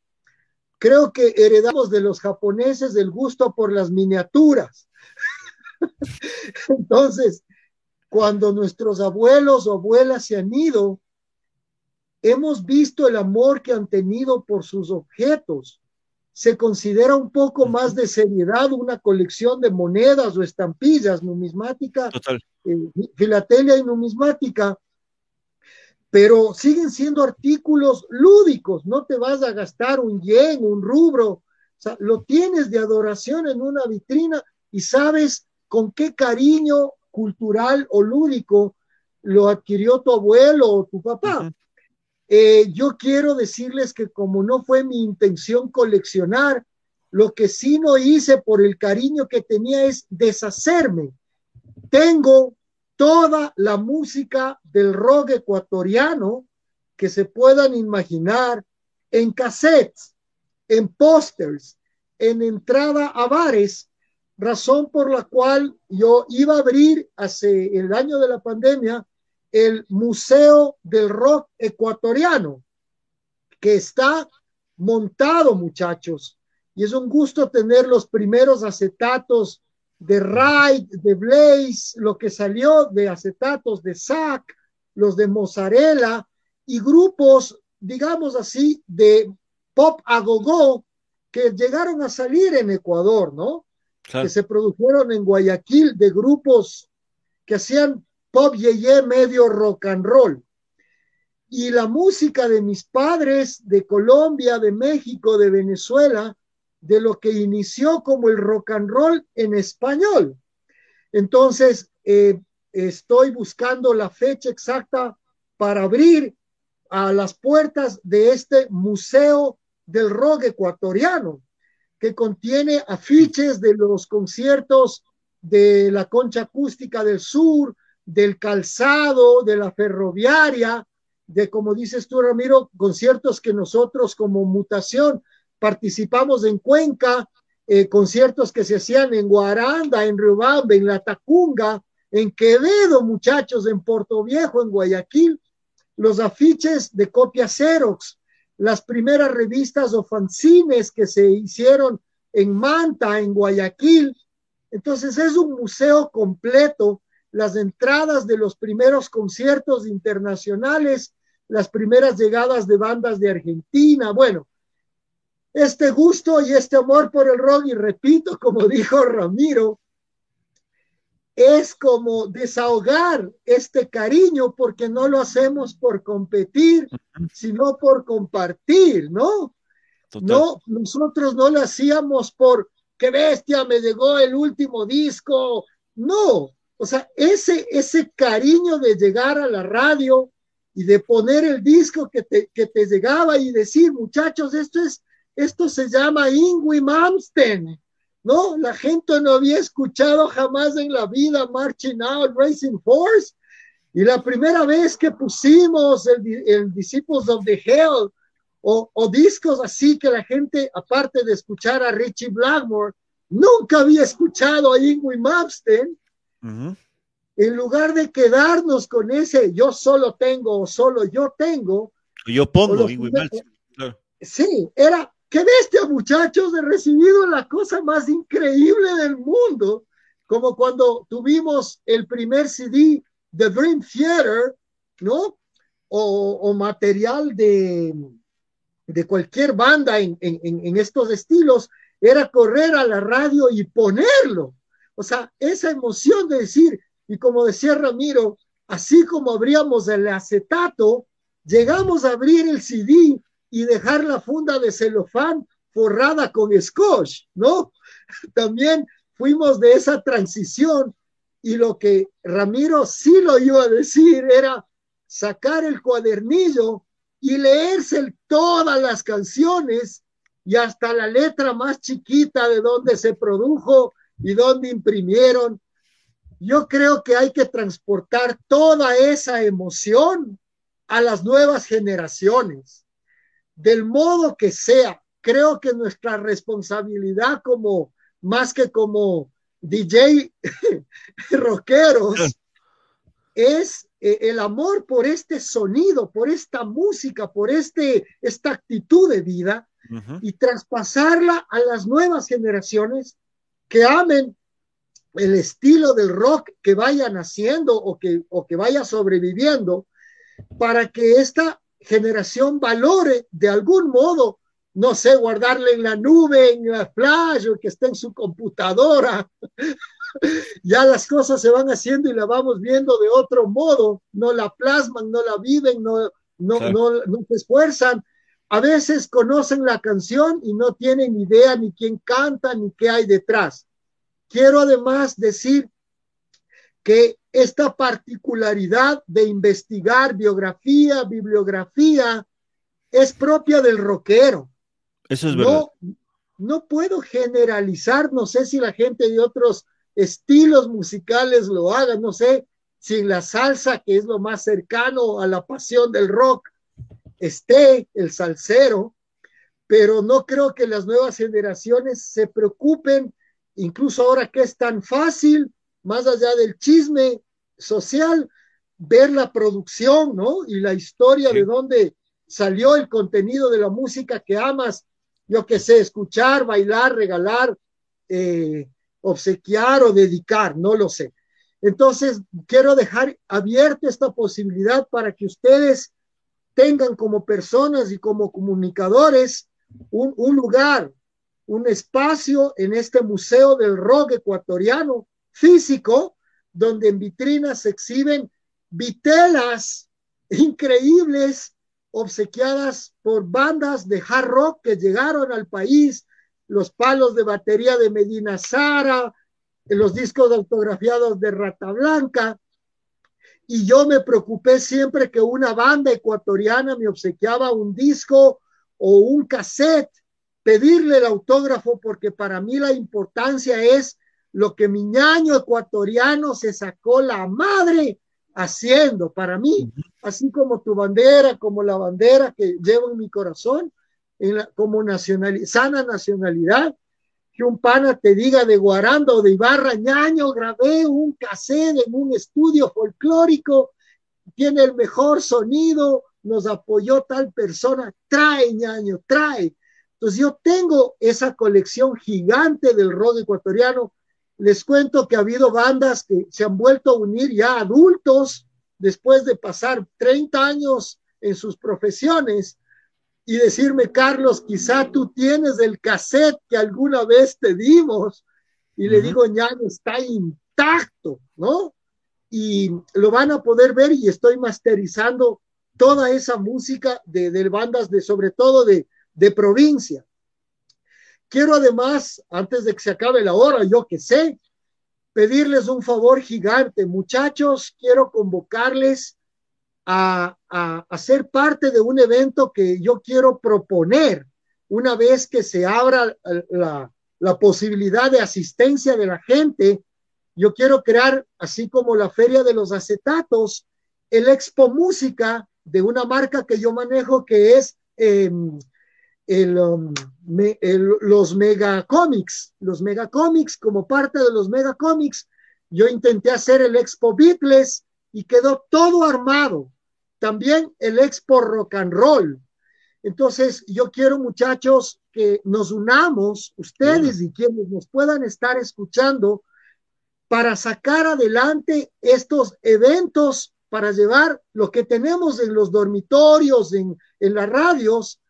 creo que heredamos de los japoneses el gusto por las miniaturas. Entonces, cuando nuestros abuelos o abuelas se han ido, hemos visto el amor que han tenido por sus objetos. Se considera un poco más de seriedad una colección de monedas o estampillas, numismática, eh, filatelia y numismática, pero siguen siendo artículos lúdicos, no te vas a gastar un yen, un rubro, o sea, lo tienes de adoración en una vitrina y sabes con qué cariño cultural o lúdico lo adquirió tu abuelo o tu papá. Uh -huh. Eh, yo quiero decirles que como no fue mi intención coleccionar, lo que sí no hice por el cariño que tenía es deshacerme. Tengo toda la música del rock ecuatoriano que se puedan imaginar en cassettes, en pósters, en entrada a bares, razón por la cual yo iba a abrir hace el año de la pandemia el Museo del Rock Ecuatoriano, que está montado, muchachos, y es un gusto tener los primeros acetatos de Ride, de Blaze, lo que salió de acetatos de SAC, los de Mozzarella y grupos, digamos así, de pop a go que llegaron a salir en Ecuador, ¿no? Claro. Que se produjeron en Guayaquil de grupos que hacían pop yeye medio rock and roll. y la música de mis padres de Colombia, de México, de Venezuela, de lo que inició como el rock and roll en español. Entonces, eh, estoy buscando la fecha exacta para abrir a las puertas de este Museo del Rock Ecuatoriano, que contiene afiches de los conciertos de la Concha Acústica del Sur, del Calzado, de la Ferroviaria, de, como dices tú, Ramiro, conciertos que nosotros como mutación participamos en Cuenca, eh, conciertos que se hacían en Guaranda, en Riobamba, en La Tacunga, en Quevedo, muchachos, en Puerto Viejo, en Guayaquil, los afiches de copia Xerox, las primeras revistas o fanzines que se hicieron en Manta, en Guayaquil. Entonces es un museo completo, las entradas de los primeros conciertos internacionales, las primeras llegadas de bandas de Argentina, bueno, este gusto y este amor por el rock, y repito, como dijo Ramiro, es como desahogar este cariño porque no lo hacemos por competir, sino por compartir, ¿no? No, nosotros no lo hacíamos por qué bestia me llegó el último disco, no, o sea, ese, ese cariño de llegar a la radio y de poner el disco que te, que te llegaba y decir, muchachos, esto es esto se llama Ingui Mamsten, ¿no? La gente no había escuchado jamás en la vida Marching Out Racing Force. Y la primera vez que pusimos el, Disciples of the Hell o, discos así que la gente, aparte de escuchar a Richie Blackmore, nunca había escuchado a Ingui Mamsten. En lugar de quedarnos con ese yo solo tengo o solo yo tengo. Yo pongo Mamsten. Sí, era qué bestia, muchachos, he recibido la cosa más increíble del mundo, como cuando tuvimos el primer CD de Dream Theater, ¿no? O, material de, de cualquier banda en, en, estos estilos, era correr a la radio y ponerlo. O sea, esa emoción de decir, y como decía Ramiro, así como abríamos el acetato, llegamos a abrir el CD y dejar la funda de celofán forrada con scotch, ¿no? También fuimos de esa transición y lo que Ramiro sí lo iba a decir era sacar el cuadernillo y leerse todas las canciones y hasta la letra más chiquita de donde se produjo y donde imprimieron. Yo creo que hay que transportar toda esa emoción a las nuevas generaciones del modo que sea. Creo que nuestra responsabilidad como, más que como DJ rockeros, es eh, el amor por este sonido, por esta música, por este, esta actitud de vida y traspasarla a las nuevas generaciones que amen el estilo del rock que vayan haciendo o que, o que vaya sobreviviendo para que esta generación valore de algún modo, no sé, guardarle en la nube, en la flash o que esté en su computadora. ya las cosas se van haciendo y la vamos viendo de otro modo, no la plasman, no la viven, no, no, no, no se esfuerzan. A veces conocen la canción y no tienen idea ni quién canta ni qué hay detrás. Quiero además decir que esta particularidad de investigar biografía, bibliografía, es propia del rockero. Eso es verdad. No, no puedo generalizar, no sé si la gente de otros estilos musicales lo haga, no sé si la salsa, que es lo más cercano a la pasión del rock, esté el salsero, pero no creo que las nuevas generaciones se preocupen, incluso ahora que es tan fácil más allá del chisme social, ver la producción, ¿no? Y la historia de dónde salió el contenido de la música que amas, yo que sé, escuchar, bailar, regalar, eh, obsequiar o dedicar, no lo sé. Entonces, quiero dejar abierta esta posibilidad para que ustedes tengan como personas y como comunicadores un, un lugar, un espacio en este Museo del Rock ecuatoriano físico, donde en vitrinas se exhiben vitelas increíbles obsequiadas por bandas de hard rock que llegaron al país, los palos de batería de Medina Sara, los discos autografiados de Rata Blanca. Y yo me preocupé siempre que una banda ecuatoriana me obsequiaba un disco o un cassette, pedirle el autógrafo, porque para mí la importancia es lo que mi ñaño ecuatoriano se sacó la madre haciendo. Para mí, así como tu bandera, como la bandera que llevo en mi corazón, en como sana nacionalidad, que un pana te diga de Guaranda o de Ibarra, ñaño, grabé un cassette en un estudio folclórico, tiene el mejor sonido, nos apoyó tal persona, trae ñaño, trae. Entonces yo tengo esa colección gigante del rock ecuatoriano les cuento que ha habido bandas que se han vuelto a unir ya adultos después de pasar 30 años en sus profesiones y decirme, Carlos, quizá tú tienes el cassette que alguna vez te dimos. Y le digo, ya está intacto, ¿no? Y lo van a poder ver y estoy masterizando toda esa música de, de bandas de, sobre todo de, de provincia. Quiero además, antes de que se acabe la hora, yo que sé, pedirles un favor gigante. Muchachos, quiero convocarles a, a, ser parte de un evento que yo quiero proponer una vez que se abra la, la posibilidad de asistencia de la gente. Yo quiero crear, así como la Feria de los Acetatos, el Expo Música de una marca que yo manejo que es eh, Um, el, los megacomics, los megacomics, como parte de los megacomics, yo intenté hacer el Expo Beatles y quedó todo armado. También el Expo Rock and Roll. Entonces, yo quiero, muchachos, que nos unamos, ustedes y quienes nos puedan estar escuchando, para sacar adelante estos eventos, para llevar lo que tenemos en los dormitorios, en, en las radios,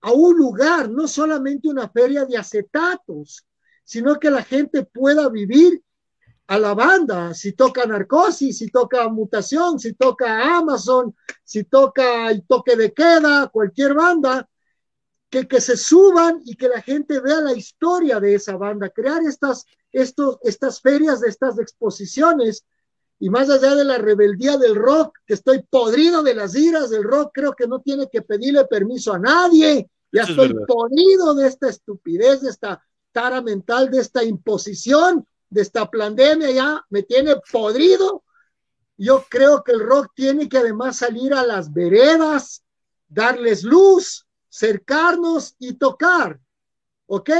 a un lugar, no solamente una feria de acetatos, sino que la gente pueda vivir a la banda, si toca narcosis, si toca mutación, si toca Amazon, si toca el toque de queda, cualquier banda, que, que se suban y que la gente vea la historia de esa banda, crear estas, estos, estas ferias, de estas exposiciones, y más allá de la rebeldía del rock, que estoy podrido de las iras del rock, creo que no tiene que pedirle permiso a nadie, ya estoy podrido de esta estupidez, de esta tara mental, de esta imposición, de esta pandemia, ya me tiene podrido. Yo creo que el rock tiene que además salir a las veredas, darles luz, cercarnos y tocar. ¿Ok?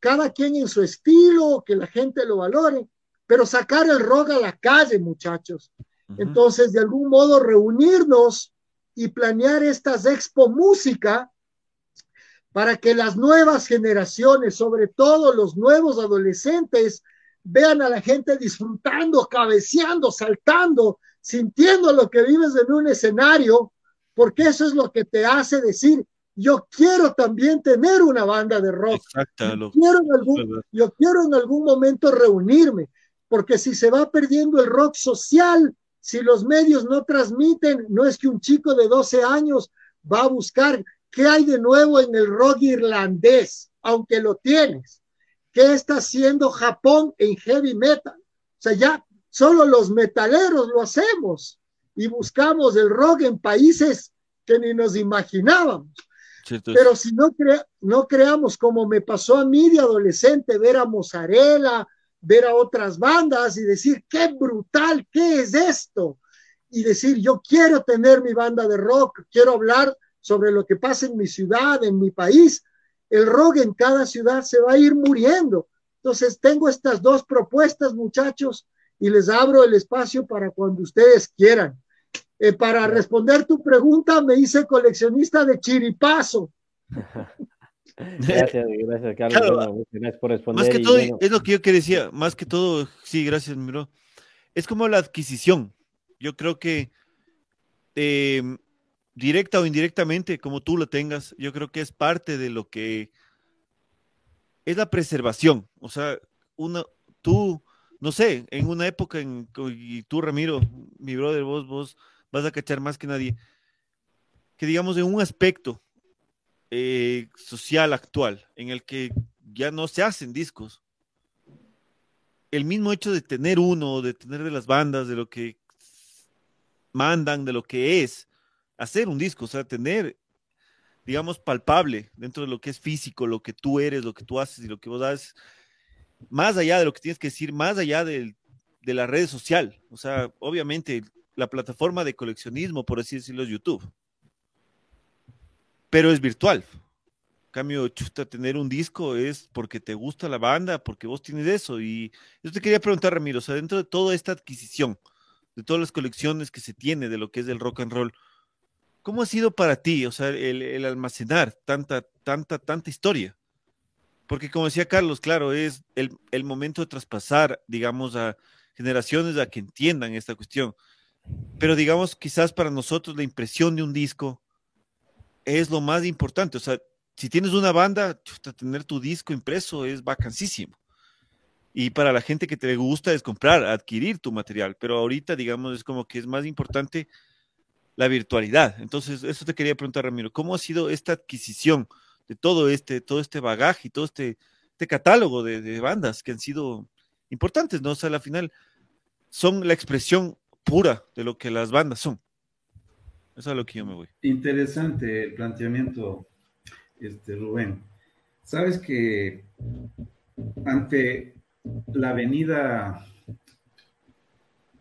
Cada quien en su estilo, que la gente lo valore, pero sacar el rock a la calle, muchachos. Entonces, de algún modo, reunirnos y planear estas expo música para que las nuevas generaciones, sobre todo los nuevos adolescentes, vean a la gente disfrutando, cabeceando, saltando, sintiendo lo que vives en un escenario, porque eso es lo que te hace decir, yo quiero también tener una banda de rock. Yo quiero, en algún, yo quiero en algún momento reunirme, porque si se va perdiendo el rock social, si los medios no transmiten, no es que un chico de 12 años va a buscar ¿Qué hay de nuevo en el rock irlandés? Aunque lo tienes. ¿Qué está haciendo Japón en heavy metal? O sea, ya solo los metaleros lo hacemos y buscamos el rock en países que ni nos imaginábamos. Pero si no, no creamos como me pasó a mí de adolescente, ver a Mozzarella, ver a otras bandas y decir, qué brutal, ¿qué es esto? Y decir, yo quiero tener mi banda de rock, quiero hablar sobre lo que pasa en mi ciudad, en mi país, el rock en cada ciudad se va a ir muriendo. Entonces, tengo estas dos propuestas, muchachos, y les abro el espacio para cuando ustedes quieran. Eh, para responder tu pregunta, me hice coleccionista de chiripazo. Gracias, gracias, Carlos. gracias por responder. Más que todo, es lo que yo que decía, más que todo, sí, gracias, Miro. Es como la adquisición. Yo creo que eh, directa o indirectamente, como tú lo tengas, yo creo que es parte de lo que es la preservación. O sea, una, tú, no sé, en una época, en, y tú, Ramiro, mi brother, vos, vos, vas a cachar más que nadie que digamos en un aspecto eh, social actual en el que ya no se hacen discos, el mismo hecho de tener uno, de tener de las bandas, de lo que mandan, de lo que es hacer un disco, o sea, tener, digamos, palpable dentro de lo que es físico, lo que tú eres, lo que tú haces y lo que vos haces, más allá de lo que tienes que decir, más allá de la red social, o sea, obviamente la plataforma de coleccionismo, por así decirlo, es YouTube, pero es virtual. Cambio, chuta, tener un disco es porque te gusta la banda, porque vos tienes eso. Y yo te quería preguntar, Ramiro, o sea, dentro de toda esta adquisición, de todas las colecciones que se tiene de lo que es el rock and roll, ¿cómo ha sido para ti, o sea, el, almacenar tanta, tanta, tanta historia? Porque como decía Carlos, claro, es el, momento de traspasar, digamos, a generaciones a que entiendan esta cuestión. Pero digamos, quizás para nosotros la impresión de un disco es lo más importante. O sea, si tienes una banda, tener tu disco impreso es vacancísimo. Y para la gente que te gusta es comprar, adquirir tu material, pero ahorita, digamos, es como que es más importante la virtualidad. Entonces, eso te quería preguntar, Ramiro, ¿cómo ha sido esta adquisición de todo este, todo este bagaje y todo este, este catálogo de, bandas que han sido importantes, ¿no? O sea, al final son la expresión pura de lo que las bandas son. Eso es a lo que yo me voy. Interesante el planteamiento este, Rubén. Sabes que ante la venida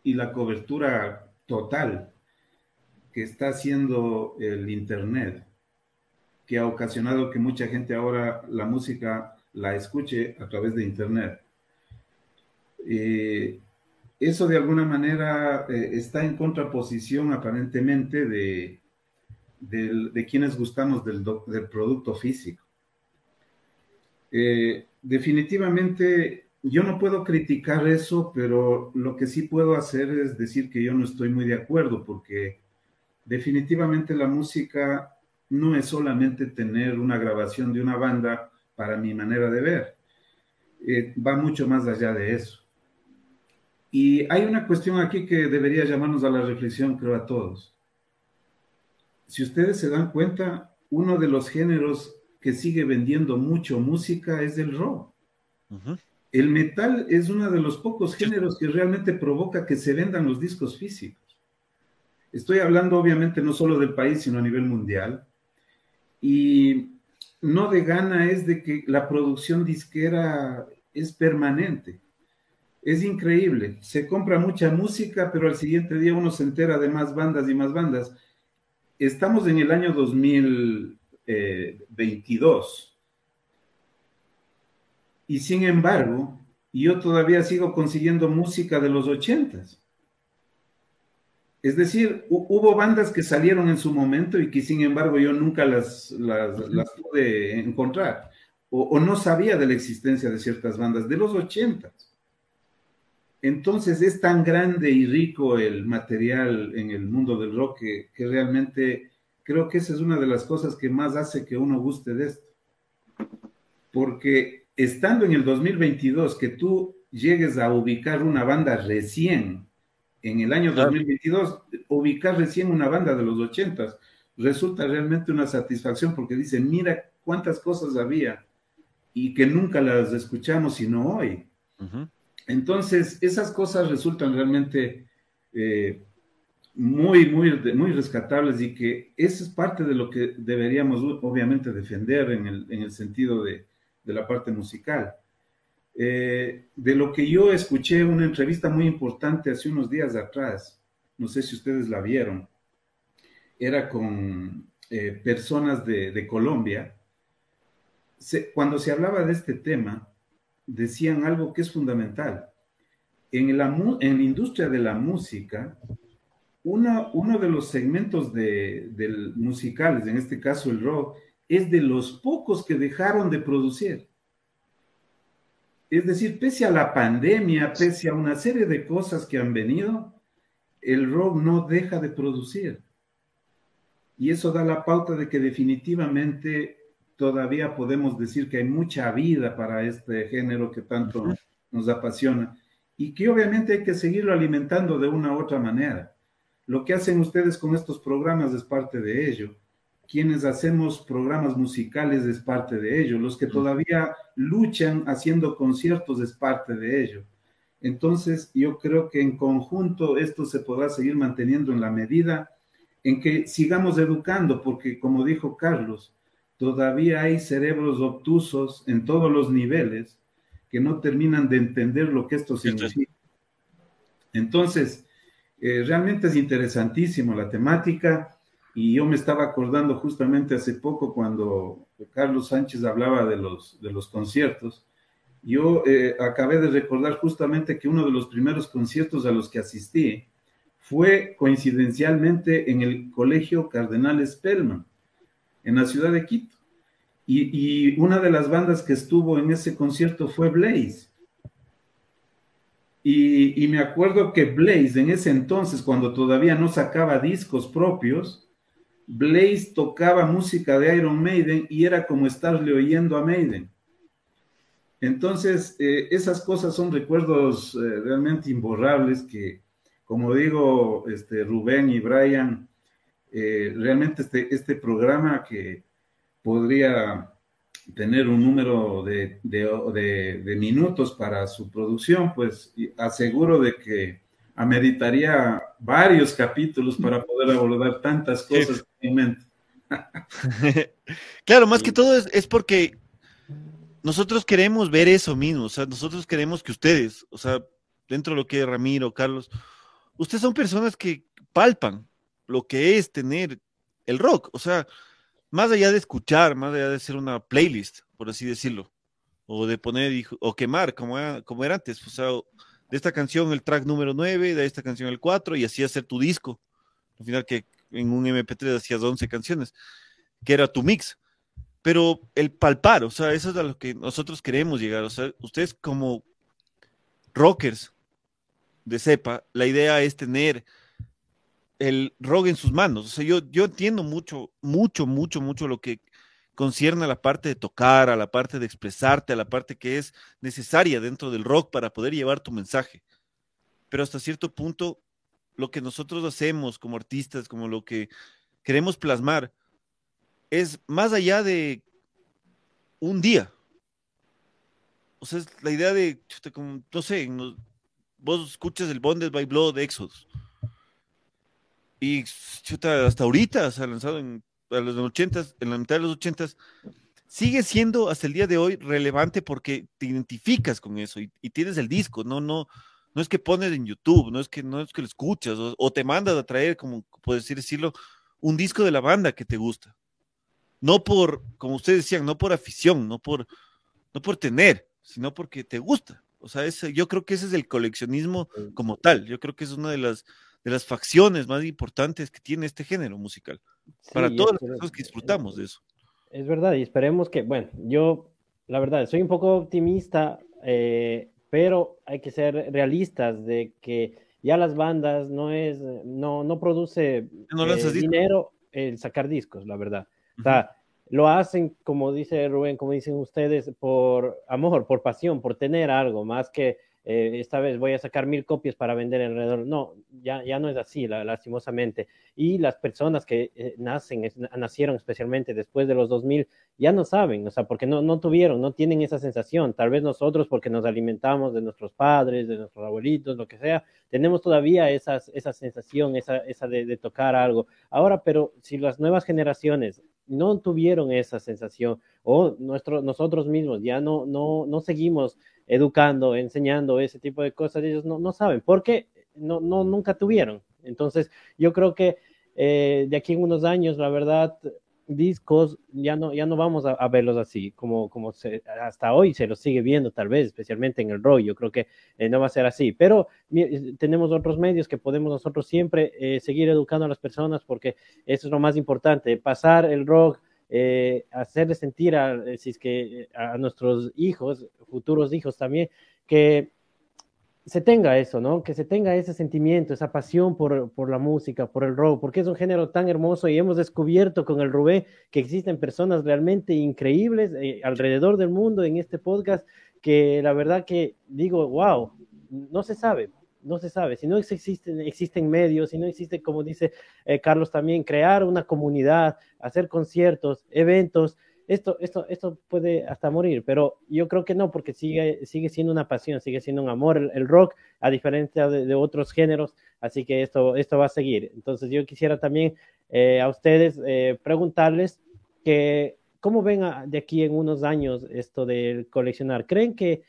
y la cobertura total que está haciendo el Internet, que ha ocasionado que mucha gente ahora la música la escuche a través de Internet. Eh, eso de alguna manera eh, está en contraposición aparentemente de, de quienes gustamos del, producto físico. Eh, definitivamente, yo no puedo criticar eso, pero lo que sí puedo hacer es decir que yo no estoy muy de acuerdo, porque definitivamente la música no es solamente tener una grabación de una banda para mi manera de ver, eh, va mucho más allá de eso. Y hay una cuestión aquí que debería llamarnos a la reflexión, creo, a todos si ustedes se dan cuenta, uno de los géneros que sigue vendiendo mucho música es el rock. El metal es uno de los pocos géneros que realmente provoca que se vendan los discos físicos. Estoy hablando obviamente no solo del país, sino a nivel mundial. Y no de gana es de que la producción disquera es permanente. Es increíble. Se compra mucha música, pero al siguiente día uno se entera de más bandas y más bandas estamos en el año 2022 y sin embargo, yo todavía sigo consiguiendo música de los ochentas. Es decir, hubo bandas que salieron en su momento y que sin embargo yo nunca las, las, pude encontrar o, o, no sabía de la existencia de ciertas bandas de los ochentas. Entonces es tan grande y rico el material en el mundo del rock que, realmente creo que esa es una de las cosas que más hace que uno guste de esto. Porque estando en el 2022, que tú llegues a ubicar una banda recién, en el año 2022, ubicar recién una banda de los 80 resulta realmente una satisfacción porque dicen, mira cuántas cosas había y que nunca las escuchamos sino hoy. Entonces, esas cosas resultan realmente eh, muy, muy, muy rescatables y que eso es parte de lo que deberíamos obviamente defender en el, sentido de, la parte musical. Eh, de lo que yo escuché una entrevista muy importante hace unos días atrás, no sé si ustedes la vieron, era con eh, personas de, Colombia. cuando se hablaba de este tema, decían algo que es fundamental. En la, industria de la música, uno de los segmentos de, musicales, en este caso el rock, es de los pocos que dejaron de producir. Es decir, pese a la pandemia, pese a una serie de cosas que han venido, el rock no deja de producir. Y eso da la pauta de que definitivamente todavía podemos decir que hay mucha vida para este género que tanto nos apasiona y que obviamente hay que seguirlo alimentando de una u otra manera. lo que hacen ustedes con estos programas es parte de ello. Quienes hacemos programas musicales es parte de ello. Los que todavía luchan haciendo conciertos es parte de ello. Entonces, yo creo que en conjunto esto se podrá seguir manteniendo en la medida en que sigamos educando, porque como dijo Carlos, todavía hay cerebros obtusos en todos los niveles que no terminan de entender lo que esto significa. Entonces, eh, realmente es interesantísimo la temática y yo me estaba acordando justamente hace poco cuando Carlos Sánchez hablaba de los, de los conciertos. Yo eh, acabé de recordar justamente que uno de los primeros conciertos a los que asistí fue coincidencialmente en el Colegio Cardenal Spellman, en la ciudad de Quito. Y, y, una de las bandas que estuvo en ese concierto fue Blaze. Y, y, me acuerdo que Blaze en ese entonces, cuando todavía no sacaba discos propios, Blaze tocaba música de Iron Maiden y era como estarle oyendo a Maiden. Entonces, eh, esas cosas son recuerdos eh, realmente imborrables que, como digo, este, Rubén y Brian, eh, realmente este, este programa que podría tener un número de, de, de, minutos para su producción, pues aseguro de que ameritaría varios capítulos para poder abordar tantas cosas en mente. claro, más que todo es, es, porque nosotros queremos ver eso mismo, o sea, nosotros queremos que ustedes, o sea, dentro de lo que es Ramiro, Carlos, ustedes son personas que palpan lo que es tener el rock, o sea, más allá de escuchar, más allá de hacer una playlist, por así decirlo, o de poner o quemar, como era, como era antes, o sea, de esta canción el track número 9, de esta canción el 4, y así hacer tu disco. Al final que en un MP3 hacías 11 canciones, que era tu mix. Pero el palpar, o sea, eso es a lo que nosotros queremos llegar. O sea, ustedes como rockers de cepa, la idea es tener el rock en sus manos. O sea, yo, yo entiendo mucho, mucho, mucho, mucho lo que concierne a la parte de tocar, a la parte de expresarte, a la parte que es necesaria dentro del rock para poder llevar tu mensaje. Pero hasta cierto punto, lo que nosotros hacemos como artistas, como lo que queremos plasmar, es más allá de un día. O sea, es la idea de, no sé, vos escuchas el Bonded by Blood de Exodus y hasta ahorita se ha lanzado en los 80, en la mitad de los 80, sigue siendo hasta el día de hoy relevante porque te identificas con eso y, tienes el disco, no, no, no es que pones en YouTube, no es que, no es que lo escuchas o, te mandas a traer, como puedes decirlo, un disco de la banda que te gusta. No por, como ustedes decían, no por afición, no por, no por tener, sino porque te gusta. O sea, ese, yo creo que ese es el coleccionismo como tal. Yo creo que es una de las, de las facciones más importantes que tiene este género musical, para todas las personas que disfrutamos de eso. Es verdad, y esperemos que, bueno, yo, la verdad, soy un poco optimista, eh, pero hay que ser realistas de que ya las bandas no es, no, no produce eh, dinero el sacar discos, la verdad. O sea, lo hacen, como dice Rubén, como dicen ustedes, por amor, por pasión, por tener algo, más que eh, esta vez voy a sacar mil copias para vender alrededor. No, ya, ya no es así, lastimosamente. Y las personas que eh, nacen, nacieron especialmente después de los 2000, ya no saben, o sea, porque no, no tuvieron, no tienen esa sensación. Tal vez nosotros, porque nos alimentamos de nuestros padres, de nuestros abuelitos, lo que sea, tenemos todavía esas, esa sensación, esa, esa de tocar algo. Ahora, pero si las nuevas generaciones no tuvieron esa sensación o nuestro, nosotros mismos ya no, no, no seguimos educando, enseñando ese tipo de cosas, ellos no, no saben, porque no, no, nunca tuvieron. Entonces, yo creo que eh, de aquí en unos años, la verdad, discos ya no, ya no vamos a, verlos así, como, como se, hasta hoy se los sigue viendo, tal vez, especialmente en el rock. Yo creo que eh, no va a ser así, pero tenemos otros medios que podemos nosotros siempre eh, seguir educando a las personas porque eso es lo más importante, pasar el rock eh, hacerles sentir a, eh, si es que eh, a nuestros hijos, futuros hijos también, que se tenga eso, ¿no? Que se tenga ese sentimiento, esa pasión por, por, la música, por el rock, porque es un género tan hermoso y hemos descubierto con el Rubén que existen personas realmente increíbles alrededor del mundo en este podcast que la verdad que digo, wow, no se sabe, no se sabe. Si no existen, existen medios, si no existe, como dice eh, Carlos también, crear una comunidad, hacer conciertos, eventos, esto, esto, esto puede hasta morir, pero yo creo que no, porque sigue, sigue siendo una pasión, sigue siendo un amor el, rock, a diferencia de, otros géneros, así que esto, esto va a seguir. Entonces yo quisiera también eh, a ustedes eh, preguntarles que, ¿cómo ven de aquí en unos años esto del coleccionar? ¿Creen que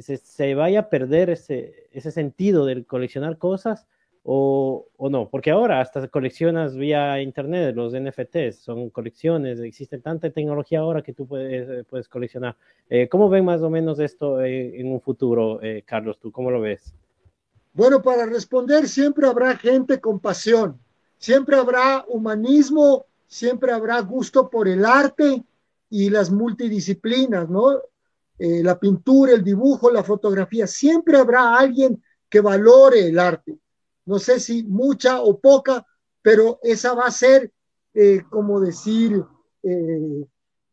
se, se vaya a perder ese, ese sentido del coleccionar cosas? O, no, porque ahora hasta coleccionas vía internet los NFTs, son colecciones, existe tanta tecnología ahora que tú puedes, eh, puedes coleccionar. Eh, ¿Cómo ven más o menos esto eh, en un futuro, Carlos? ¿Tú cómo lo ves? Bueno, para responder siempre habrá gente con pasión, siempre habrá humanismo, siempre habrá gusto por el arte y las multidisciplinas, ¿no? la pintura, el dibujo, la fotografía, siempre habrá alguien que valore el arte no sé si mucha o poca, pero esa va a ser, eh, como decir, eh,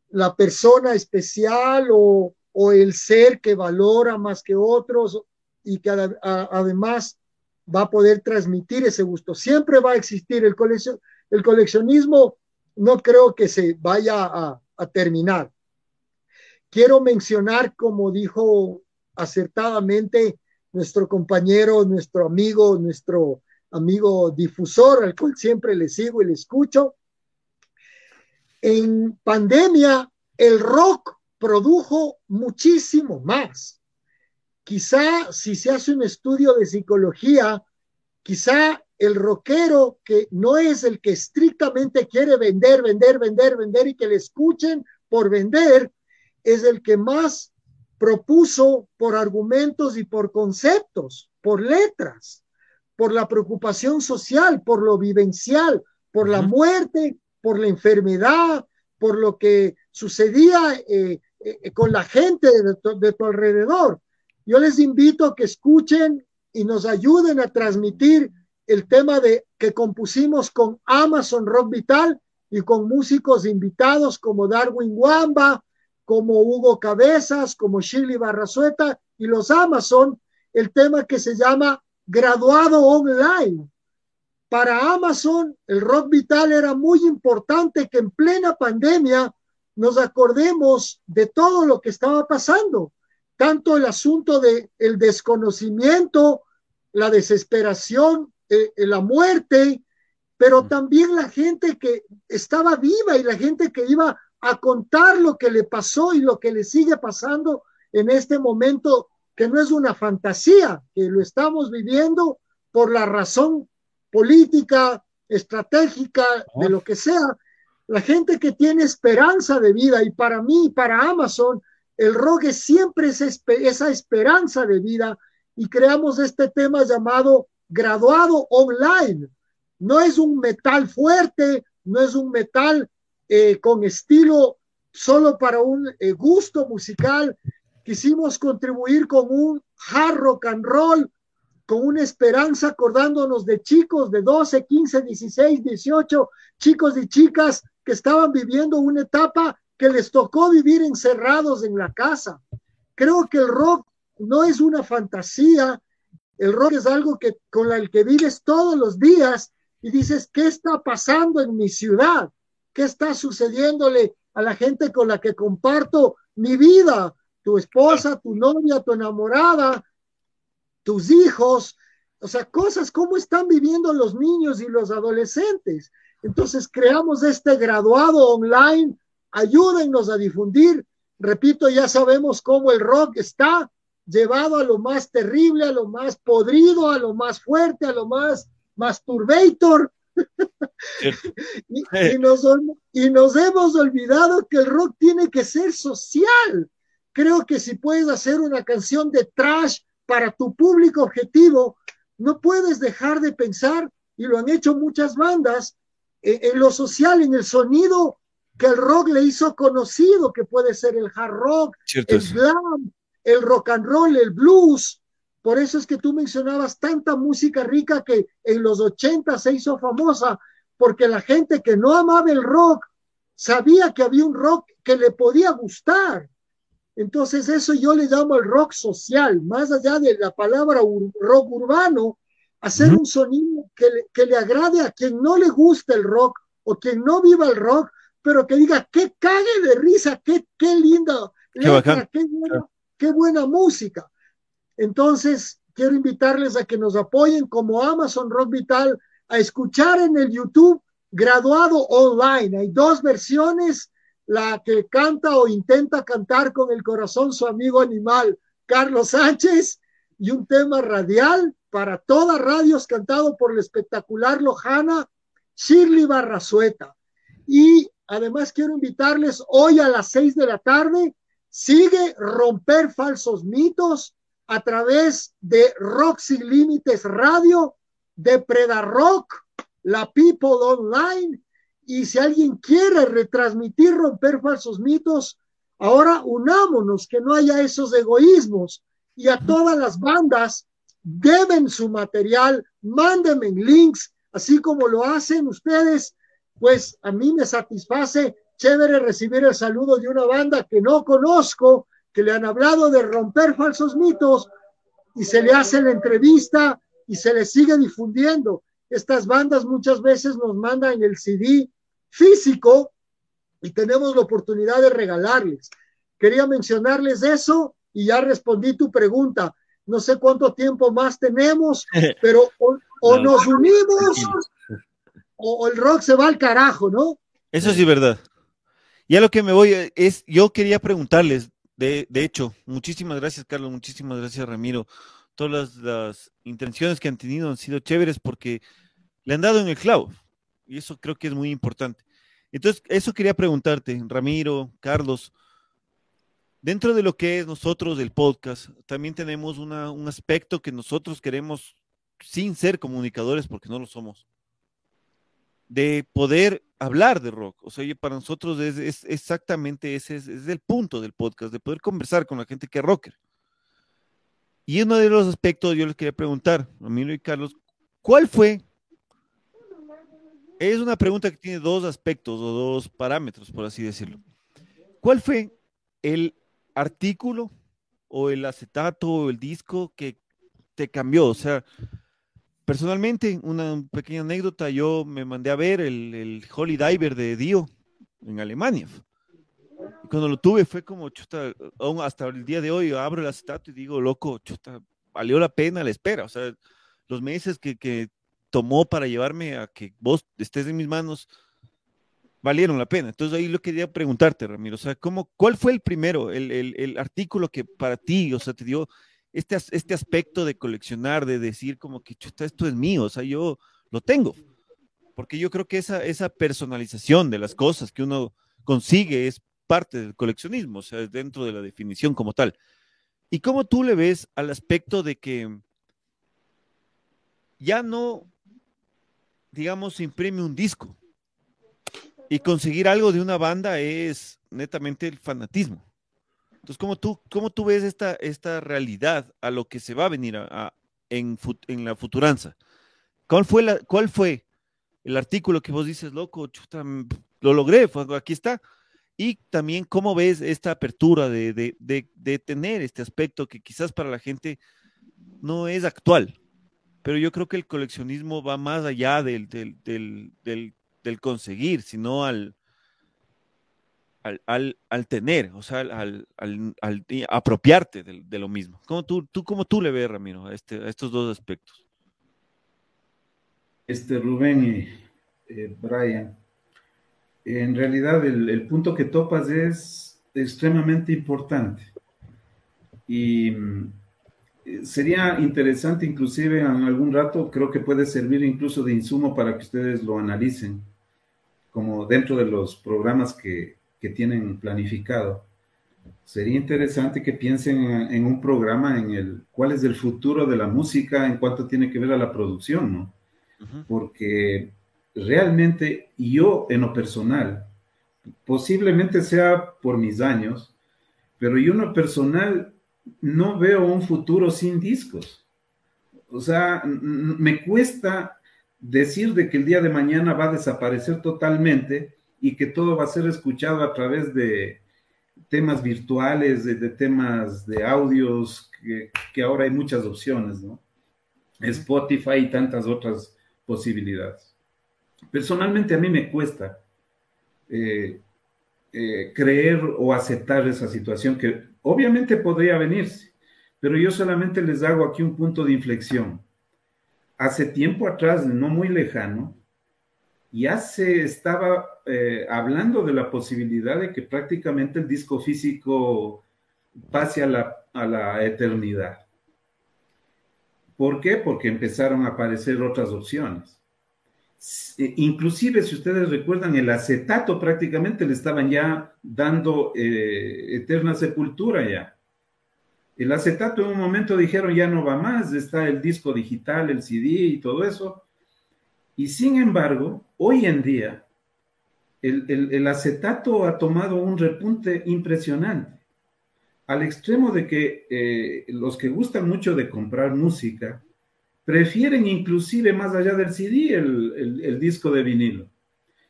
la persona especial o, el ser que valora más que otros y que además va a poder transmitir ese gusto. Siempre va a existir el, coleccion el coleccionismo, no creo que se vaya a terminar. Quiero mencionar, como dijo acertadamente nuestro compañero, nuestro amigo, nuestro amigo difusor, al cual siempre le sigo y le escucho. En pandemia, el rock produjo muchísimo más. Quizá si se hace un estudio de psicología, quizá el rockero que no es el que estrictamente quiere vender, vender, vender, vender y que le escuchen por vender, es el que más propuso por argumentos y por conceptos, por letras, por la preocupación social, por lo vivencial, por la muerte, por la enfermedad, por lo que sucedía eh, eh, con la gente de tu, alrededor. Yo les invito a que escuchen y nos ayuden a transmitir el tema de que compusimos con Amazon Rock Vital y con músicos invitados como Darwin Wamba, como Hugo Cabezas, como Shirley Barrazueta y los Amazon, el tema que se llama graduado online. Para Amazon, el rock vital era muy importante que en plena pandemia nos acordemos de todo lo que estaba pasando, tanto el asunto de el desconocimiento, la desesperación, eh, eh, la muerte, pero también la gente que estaba viva y la gente que iba a contar lo que le pasó y lo que le sigue pasando en este momento, que no es una fantasía, que lo estamos viviendo por la razón política, estratégica, de lo que sea. La gente que tiene esperanza de vida, y para mí, para Amazon, el rock es siempre esa esperanza de vida, y creamos este tema llamado graduado online. No es un metal fuerte, no es un metal eh, con estilo solo para un eh, gusto musical. Quisimos contribuir con un hard rock and roll, con una esperanza acordándonos de chicos de 12, 15, 16, 18, chicos y chicas que estaban viviendo una etapa que les tocó vivir encerrados en la casa. Creo que el rock no es una fantasía, el rock es algo que con el que vives todos los días y dices, ¿qué está pasando en mi ciudad? ¿Qué está sucediéndole a la gente con la que comparto mi vida? Tu esposa, tu novia, tu enamorada, tus hijos, o sea, cosas, cómo están viviendo los niños y los adolescentes. Entonces, creamos este graduado online, ayúdennos a difundir. Repito, ya sabemos cómo el rock está llevado a lo más terrible, a lo más podrido, a lo más fuerte, a lo más masturbator, y, nos, y nos hemos olvidado que el rock tiene que ser social. Creo que si puedes hacer una canción de trash para tu público objetivo, no puedes dejar de pensar, y lo han hecho muchas bandas, en, en lo social, en el sonido que el rock le hizo conocido, que puede ser el hard rock, el glam, el rock and roll, el blues, por eso es que tú mencionabas tanta música rica que en los 80 se hizo famosa, porque la gente que no amaba el rock sabía que había un rock que le podía gustar. Entonces eso yo le llamo el rock social, más allá de la palabra rock urbano, hacer un sonido que, que, le agrade a quien no le gusta el rock o quien no viva el rock, pero que diga, qué cague de risa, qué, qué linda letra, qué, buena, qué buena música. Entonces, quiero invitarles a que nos apoyen como Amazon Rock Vital a escuchar en el YouTube graduado online. Hay dos versiones, la que canta o intenta cantar con el corazón su amigo animal, Carlos Sánchez, y un tema radial para todas radios cantado por el espectacular Lojana, Shirley Barrazueta. Y además quiero invitarles hoy a las seis de la tarde, sigue romper falsos mitos a través de Rock Sin Límites Radio, de Preda Rock, la People Online. Y si alguien quiere retransmitir, romper falsos mitos, ahora unámonos, que no haya esos egoísmos. Y a todas las bandas deben su material, mándenme links, así como lo hacen ustedes, pues a mí me satisface chévere recibir el saludo de una banda que no conozco, que le han hablado de romper falsos mitos y se le hace la entrevista y se le sigue difundiendo. Estas bandas muchas veces nos mandan el CD físico y tenemos la oportunidad de regalarles. Quería mencionarles eso y ya respondí tu pregunta no sé cuánto tiempo más tenemos, pero o, nos unimos o, el rock se va al carajo, ¿no? Eso sí, verdad. Ya lo que me voy es, yo quería preguntarles, de, de hecho, muchísimas gracias, Carlos, muchísimas gracias, Ramiro. Todas las, intenciones que han tenido han sido chéveres porque le han dado en el clavo. Y eso creo que es muy importante. Entonces, eso quería preguntarte, Ramiro, Carlos, Dentro de lo que es nosotros del podcast, también tenemos un aspecto que nosotros queremos, sin ser comunicadores, porque no lo somos, de poder hablar de rock. O sea, para nosotros es, exactamente ese es, el punto del podcast, de poder conversar con la gente que es rocker. Y uno de los aspectos, yo les quería preguntar, Ramiro y Carlos, ¿cuál fue? Es una pregunta que tiene dos aspectos o dos parámetros, por así decirlo. ¿Cuál fue el artículo o el acetato o el disco que te cambió? O sea, personalmente, una pequeña anécdota, yo me mandé a ver el, el Holy Diver de Dio en Alemania. Y cuando lo tuve fue como, hasta el día de hoy abro el acetato y digo, loco, chuta, valió la pena la espera. O sea, los meses que, que tomó para llevarme a que vos estés en mis manos, valieron la pena. Entonces ahí lo quería preguntarte, Ramiro, o sea, ¿cómo, ¿cuál fue el primero, el, el, el, artículo que para ti, o sea, te dio este, este aspecto de coleccionar, de decir como que esto es mío, o sea, yo lo tengo? Porque yo creo que esa, esa personalización de las cosas que uno consigue es parte del coleccionismo, o sea, es dentro de la definición como tal. ¿Y cómo tú le ves al aspecto de que ya no, digamos, imprime un disco, y conseguir algo de una banda es netamente el fanatismo. Entonces, ¿cómo tú, cómo tú ves esta, esta realidad a lo que se va a venir a, en, en, la futuranza? ¿Cuál fue, la, ¿Cuál fue el artículo que vos dices, loco, chuta, lo logré, aquí está? Y también cómo ves esta apertura de, de, de, de, tener este aspecto que quizás para la gente no es actual, pero yo creo que el coleccionismo va más allá del, del, del del conseguir, sino al, al, al, tener, o sea, al, al apropiarte de, lo mismo. ¿Cómo tú, tú, ¿Cómo tú le ves, Ramiro, a, este, a estos dos aspectos? Este Rubén y eh, Brian, en realidad el, el, punto que topas es extremadamente importante. Y sería interesante inclusive en algún rato, creo que puede servir incluso de insumo para que ustedes lo analicen, como dentro de los programas que, que tienen planificado. Sería interesante que piensen en, un programa en el cuál es el futuro de la música en cuanto tiene que ver a la producción, ¿no? Porque realmente yo en lo personal, posiblemente sea por mis años, pero yo en lo personal no veo un futuro sin discos. O sea, me cuesta decir de que el día de mañana va a desaparecer totalmente y que todo va a ser escuchado a través de, temas virtuales, de, temas de audios, que, ahora hay muchas opciones, ¿no? Spotify y tantas otras posibilidades. Personalmente a mí me cuesta eh, eh, creer o aceptar esa situación que obviamente podría venirse, pero yo solamente les hago aquí un punto de inflexión. Hace tiempo atrás, no muy lejano, ya se estaba eh, hablando de la posibilidad de que prácticamente el disco físico pase a la, a la eternidad. ¿Por qué? Porque empezaron a aparecer otras opciones. Eh, inclusive, si ustedes recuerdan, el acetato prácticamente le estaban ya dando eh, eterna sepultura ya. El acetato en un momento dijeron ya no va más, está el disco digital, el CD y todo eso. Y sin embargo, hoy en día, el, acetato ha tomado un repunte impresionante, al extremo de que eh, los que gustan mucho de comprar música, prefieren inclusive más allá del CD el, disco de vinilo.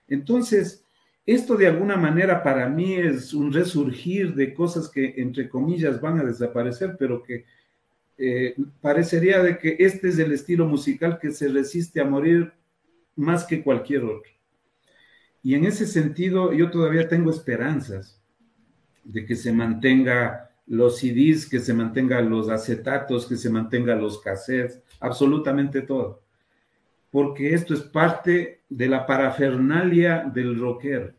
Entonces, esto de alguna manera para mí es un resurgir de cosas que entre comillas van a desaparecer, pero que eh, parecería de que este es el estilo musical que se resiste a morir más que cualquier otro. Y en ese sentido, yo todavía tengo esperanzas de que se mantenga los CDs, que se mantengan los acetatos, que se mantengan los cassettes, absolutamente todo. Porque esto es parte de la parafernalia del rockero.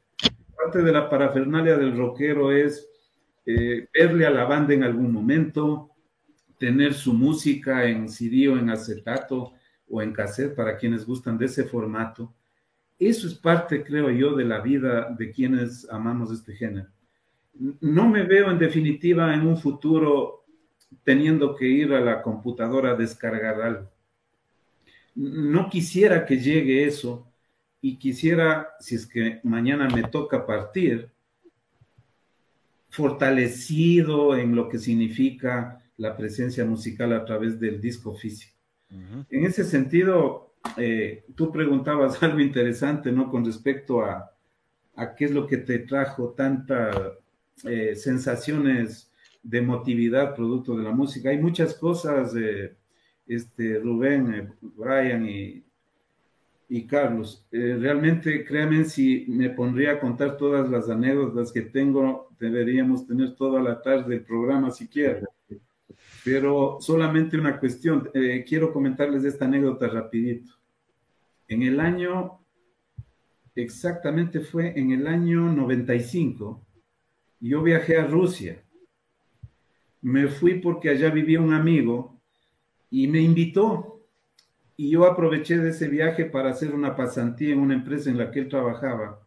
Parte de la parafernalia del rockero es eh, verle a la banda en algún momento, tener su música en CD o en acetato o en cassette para quienes gustan de ese formato. Eso es parte, creo yo, de la vida de quienes amamos este género. No me veo en definitiva en un futuro teniendo que ir a la computadora a descargar algo. No quisiera que llegue eso y quisiera, si es que mañana me toca partir, fortalecido en lo que significa la presencia musical a través del disco físico. En ese sentido, eh, tú preguntabas algo interesante, ¿no? Con respecto a, a qué es lo que te trajo tantas eh, sensaciones de emotividad producto de la música. Hay muchas cosas, de este, Rubén, eh, Brian y, y Carlos. Eh, realmente, créanme, si me pondría a contar todas las anécdotas que tengo, deberíamos tener toda la tarde el programa siquiera. Pero solamente una cuestión, eh, quiero comentarles esta anécdota rapidito. En el año, exactamente fue en el año 95, yo viajé a Rusia me fui porque allá vivía un amigo y me invitó. Y yo aproveché de ese viaje para hacer una pasantía en una empresa en la que él trabajaba.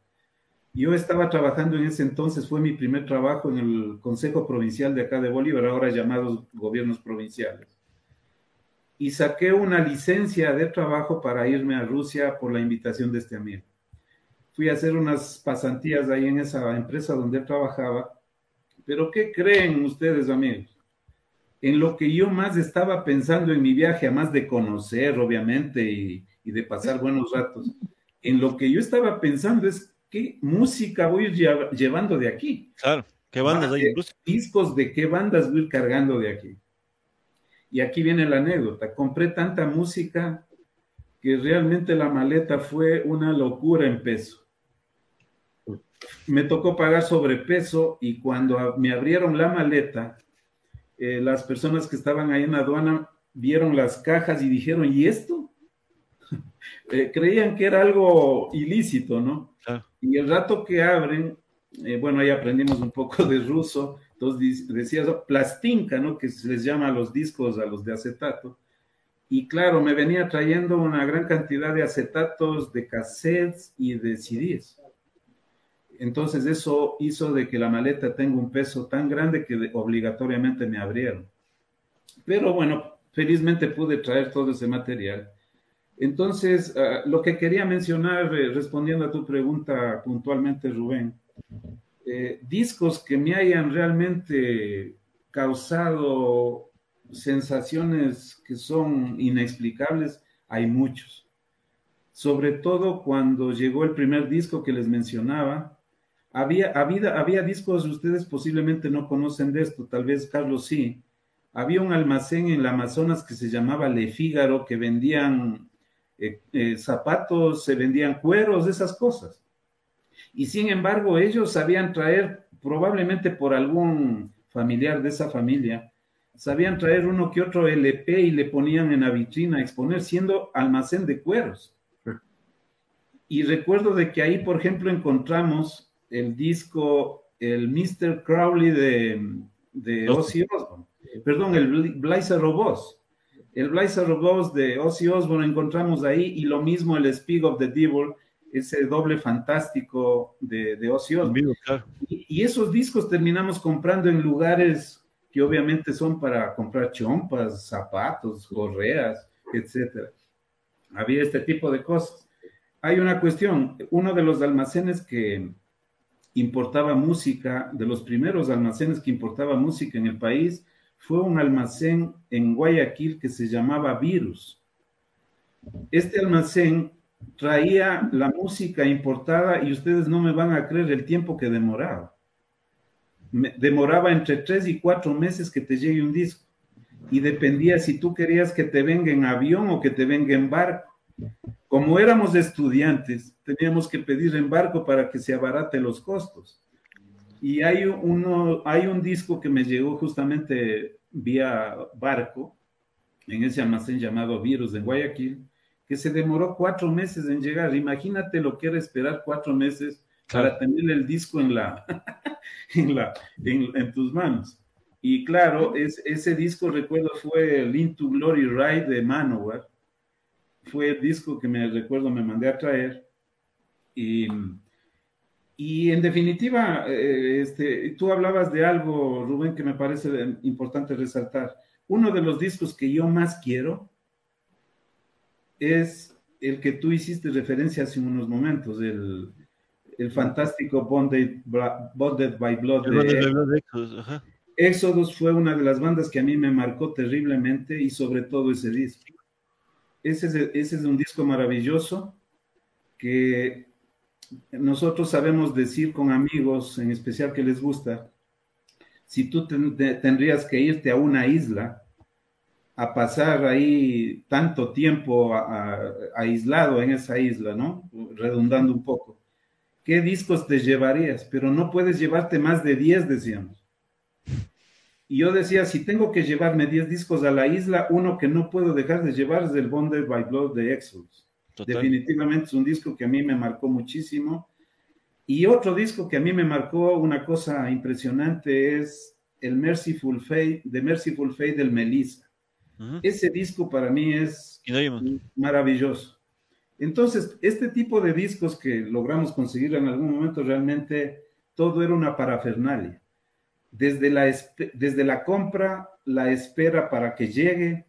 Yo estaba trabajando en ese entonces, fue mi primer trabajo en el Consejo Provincial de acá de Bolívar, ahora llamados gobiernos provinciales. Y saqué una licencia de trabajo para irme a Rusia por la invitación de este amigo. Fui a hacer unas pasantías ahí en esa empresa donde trabajaba pero ¿qué creen ustedes, amigos? En lo que yo más estaba pensando en mi viaje, además de conocer, obviamente, y, de pasar buenos ratos, en lo que yo estaba pensando es qué música voy a ir llevando de aquí. Claro, qué bandas hay incluso. Discos de qué bandas voy a ir cargando de aquí. Y aquí viene la anécdota. Compré tanta música que realmente la maleta fue una locura en peso me tocó pagar sobrepeso y cuando me abrieron la maleta, eh, las personas que estaban ahí en la aduana vieron las cajas y dijeron, ¿y esto? Eh, creían que era algo ilícito, ¿no? Y el rato que abren, eh, bueno, ahí aprendimos un poco de ruso, entonces decía plastinka, ¿no? Que se les llama a los discos, a los de acetato. Y claro, me venía trayendo una gran cantidad de acetatos, de cassettes y de CDs. Entonces eso hizo de que la maleta tenga un peso tan grande que obligatoriamente me abrieron. Pero bueno, felizmente pude traer todo ese material. Entonces, ah, lo que quería mencionar, eh, respondiendo a tu pregunta puntualmente, Rubén, eh, discos que me hayan realmente causado sensaciones que son inexplicables, hay muchos. Sobre todo cuando llegó el primer disco que les mencionaba, Había, había, había discos, ustedes posiblemente no conocen de esto, tal vez Carlos sí. Había un almacén en la Amazonas que se llamaba Le Fígaro, que vendían eh, eh, zapatos, se vendían cueros, esas cosas. Y sin embargo, ellos sabían traer, probablemente por algún familiar de esa familia, sabían traer uno que otro LP y le ponían en la vitrina a exponer, siendo almacén de cueros. Y recuerdo de que ahí, por ejemplo, encontramos el disco, el Mr. Crowley de, de Ozzy Osbourne, perdón, el Blazer Robots. El Blazer Robots de Ozzy Osbourne encontramos ahí y lo mismo el Speak of the Devil, ese doble fantástico de, de Ozzy Osbourne. Y, y, esos discos terminamos comprando en lugares que obviamente son para comprar chompas, zapatos, correas, etcétera. Había este tipo de cosas. Hay una cuestión, uno de los almacenes que importaba música, de los primeros almacenes que importaba música en el país, fue un almacén en Guayaquil que se llamaba Virus. Este almacén traía la música importada y ustedes no me van a creer el tiempo que demoraba demoraba entre tres y cuatro meses que te llegue un disco. Y dependía si tú querías que te venga en avión o que te venga en barco. Como éramos estudiantes, teníamos que pedir en barco para que se abarate los costos. Y hay, uno, hay un disco que me llegó justamente vía barco, en ese almacén llamado Virus de Guayaquil, que se demoró cuatro meses en llegar. Imagínate lo que era esperar cuatro meses para tener el disco en la, en, la, en, tus manos. Y claro, es, ese disco, recuerdo, fue el Into Glory Ride de Manowar. Fue el disco que me recuerdo, me mandé a traer. Y, y en definitiva, eh, este, tú hablabas de algo, Rubén, que me parece importante resaltar. Uno de los discos que yo más quiero es el que tú hiciste referencia hace unos momentos, el, el fantástico Bonded, by Blood de, Exodus. fue una de las bandas que a mí me marcó terriblemente y sobre todo ese disco. Ese es, ese es un disco maravilloso que nosotros sabemos decir con amigos, en especial que les gusta, si tú tendrías que irte a una isla a pasar ahí tanto tiempo aislado en esa isla, ¿no? Redundando un poco ¿qué discos te llevarías? Pero no puedes llevarte más de 10, decíamos. Y yo decía, si tengo que llevarme 10 discos a la isla, uno que no puedo dejar de llevar es el Bonded by Blood de Exodus. Definitivamente es un disco que a mí me marcó muchísimo. Y otro disco que a mí me marcó una cosa impresionante es el Merciful Fate, de Merciful Fate del Melissa. Ese disco para mí es maravilloso. Entonces, este tipo de discos que logramos conseguir en algún momento, realmente todo era una parafernalia. Desde la, desde la compra, la espera para que llegue,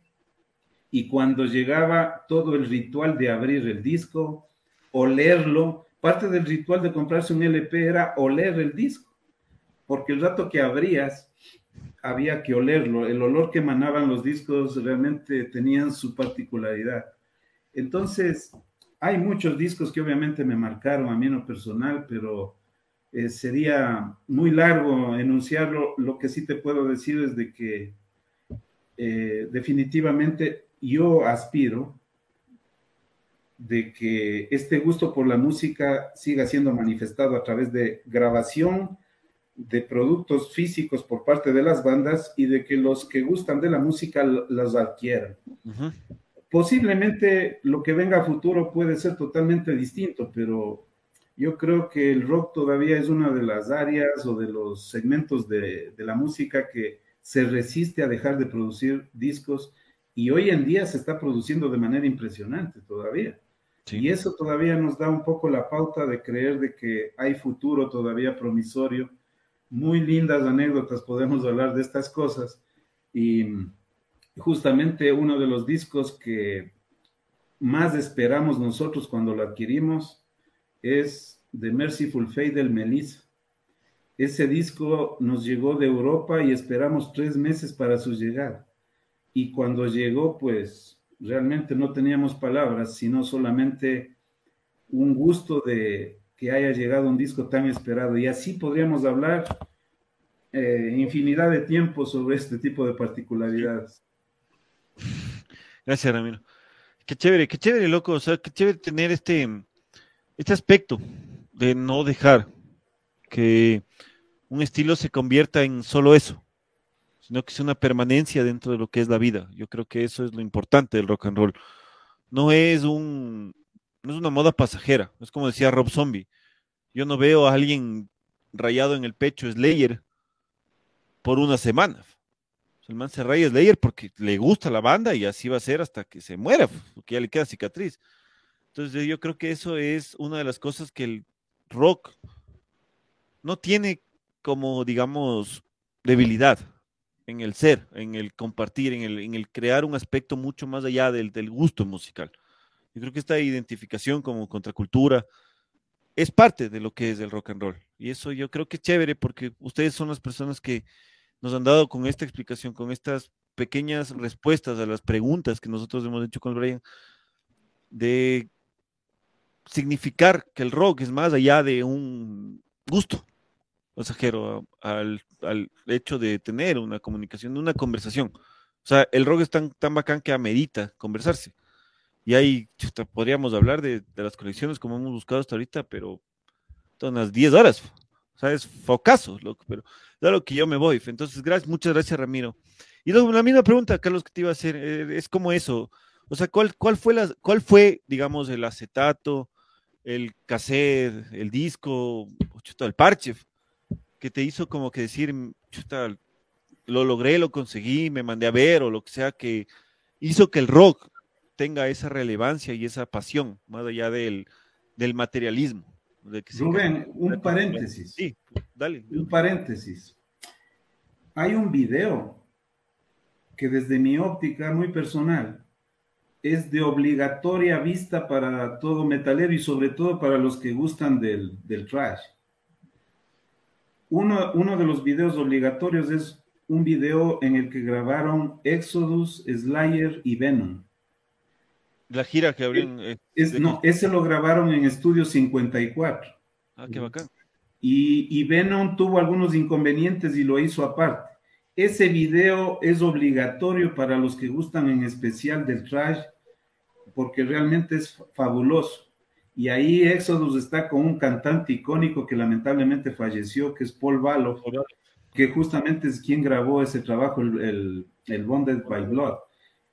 y cuando llegaba todo el ritual de abrir el disco, olerlo, parte del ritual de comprarse un LP era oler el disco, porque el rato que abrías había que olerlo, el olor que emanaban los discos realmente tenían su particularidad. Entonces, hay muchos discos que obviamente me marcaron a mí en lo personal, pero eh, sería muy largo enunciarlo. Lo que sí te puedo decir es de que eh, definitivamente yo aspiro de que este gusto por la música siga siendo manifestado a través de grabación de productos físicos por parte de las bandas y de que los que gustan de la música las adquieran. Posiblemente lo que venga a futuro puede ser totalmente distinto, pero yo creo que el rock todavía es una de las áreas o de los segmentos de, la música que se resiste a dejar de producir discos y hoy en día se está produciendo de manera impresionante todavía. Y eso todavía nos da un poco la pauta de creer de que hay futuro todavía promisorio. Muy lindas anécdotas podemos hablar de estas cosas y justamente uno de los discos que más esperamos nosotros cuando lo adquirimos es The Merciful Fate del Melissa. Ese disco nos llegó de Europa y esperamos tres meses para su llegada. Y cuando llegó, pues realmente no teníamos palabras, sino solamente un gusto de que haya llegado un disco tan esperado. Y así podríamos hablar eh, infinidad de tiempo sobre este tipo de particularidades. Gracias, Ramiro. Qué chévere, qué chévere, loco. O sea, qué chévere tener este, este aspecto de no dejar que un estilo se convierta en solo eso, sino que sea una permanencia dentro de lo que es la vida. Yo creo que eso es lo importante del rock and roll. No es un, no es una moda pasajera. Es como decía Rob Zombie. Yo no veo a alguien rayado en el pecho Slayer por una semana. El man se raya Slayer porque le gusta la banda y así va a ser hasta que se muera, porque ya le queda cicatriz. Entonces yo creo que eso es una de las cosas que el rock no tiene como, digamos, debilidad en el ser, en el compartir, en el, en el crear un aspecto mucho más allá del, del gusto musical. Yo creo que esta identificación como contracultura es parte de lo que es el rock and roll. Y eso yo creo que es chévere porque ustedes son las personas que nos han dado con esta explicación, con estas pequeñas respuestas a las preguntas que nosotros hemos hecho con Brian, de significar que el rock es más allá de un gusto pasajero al, al hecho de tener una comunicación, una conversación. O sea, el rock es tan, tan bacán que amerita conversarse. Y ahí podríamos hablar de, las colecciones como hemos buscado hasta ahorita, pero son unas 10 horas. O sea, es focazo, loco, pero es lo que yo me voy. Entonces, gracias, muchas gracias, Ramiro. Y luego, la misma pregunta, Carlos, que te iba a hacer, eh, es como eso. O sea, ¿cuál, cuál, fue la, ¿cuál fue, digamos, el acetato, el cassette, el disco, chuta, el parche, que te hizo como que decir, chuta, lo logré, lo conseguí, me mandé a ver, o lo que sea, que hizo que el rock tenga esa relevancia y esa pasión, más allá del, del materialismo. De Rubén, un paréntesis. Sí, dale. Un paréntesis. Hay un video que desde mi óptica muy personal es de obligatoria vista para todo metalero y sobre todo para los que gustan del, del trash. Uno, uno de los videos obligatorios es un video en el que grabaron Exodus, Slayer y Venom. La gira que abrieron. Eh, no, ese lo grabaron en Estudio 54. Ah, qué bacán. Y, y, Venom tuvo algunos inconvenientes y lo hizo aparte. Ese video es obligatorio para los que gustan en especial del trash, porque realmente es fabuloso. Y ahí Exodus está con un cantante icónico que lamentablemente falleció, que es Paul Baloff, que justamente es quien grabó ese trabajo, el, el, el Bonded by Blood.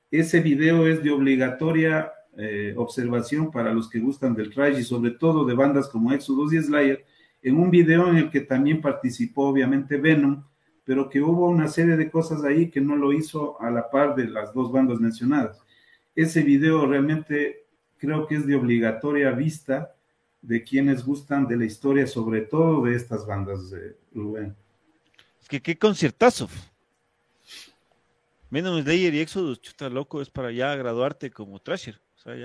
Ese video es de obligatoria eh, observación para los que gustan del trash y sobre todo de bandas como Exodus y Slayer, en un video en el que también participó obviamente Venom, pero que hubo una serie de cosas ahí que no lo hizo a la par de las dos bandas mencionadas. Ese video realmente creo que es de obligatoria vista de quienes gustan de la historia, sobre todo de estas bandas de Rubén. Es que qué conciertazo. Menos Slayer y Exodus, chuta loco, es para ya graduarte como Trasher.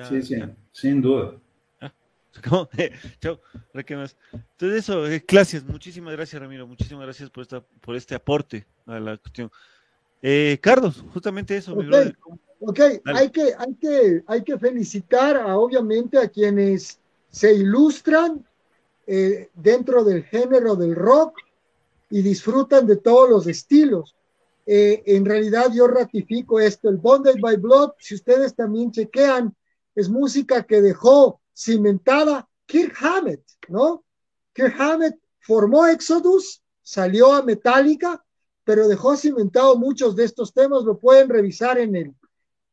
sí, sí, sin duda. Ah, chao, más. Entonces eso, eh, gracias, muchísimas gracias Ramiro, muchísimas gracias por esta, por este aporte a la cuestión. Eh, Carlos, justamente eso, okay. mi brother. Ok, hay que, hay, que, hay que felicitar a, obviamente a quienes se ilustran eh, dentro del género del rock y disfrutan de todos los estilos. Eh, en realidad yo ratifico esto, el Bonded by Blood, si ustedes también chequean, es música que dejó cimentada Kirk Hammett, ¿no? Kirk Hammett formó Exodus, salió a Metallica, pero dejó cimentado muchos de estos temas, lo pueden revisar en el,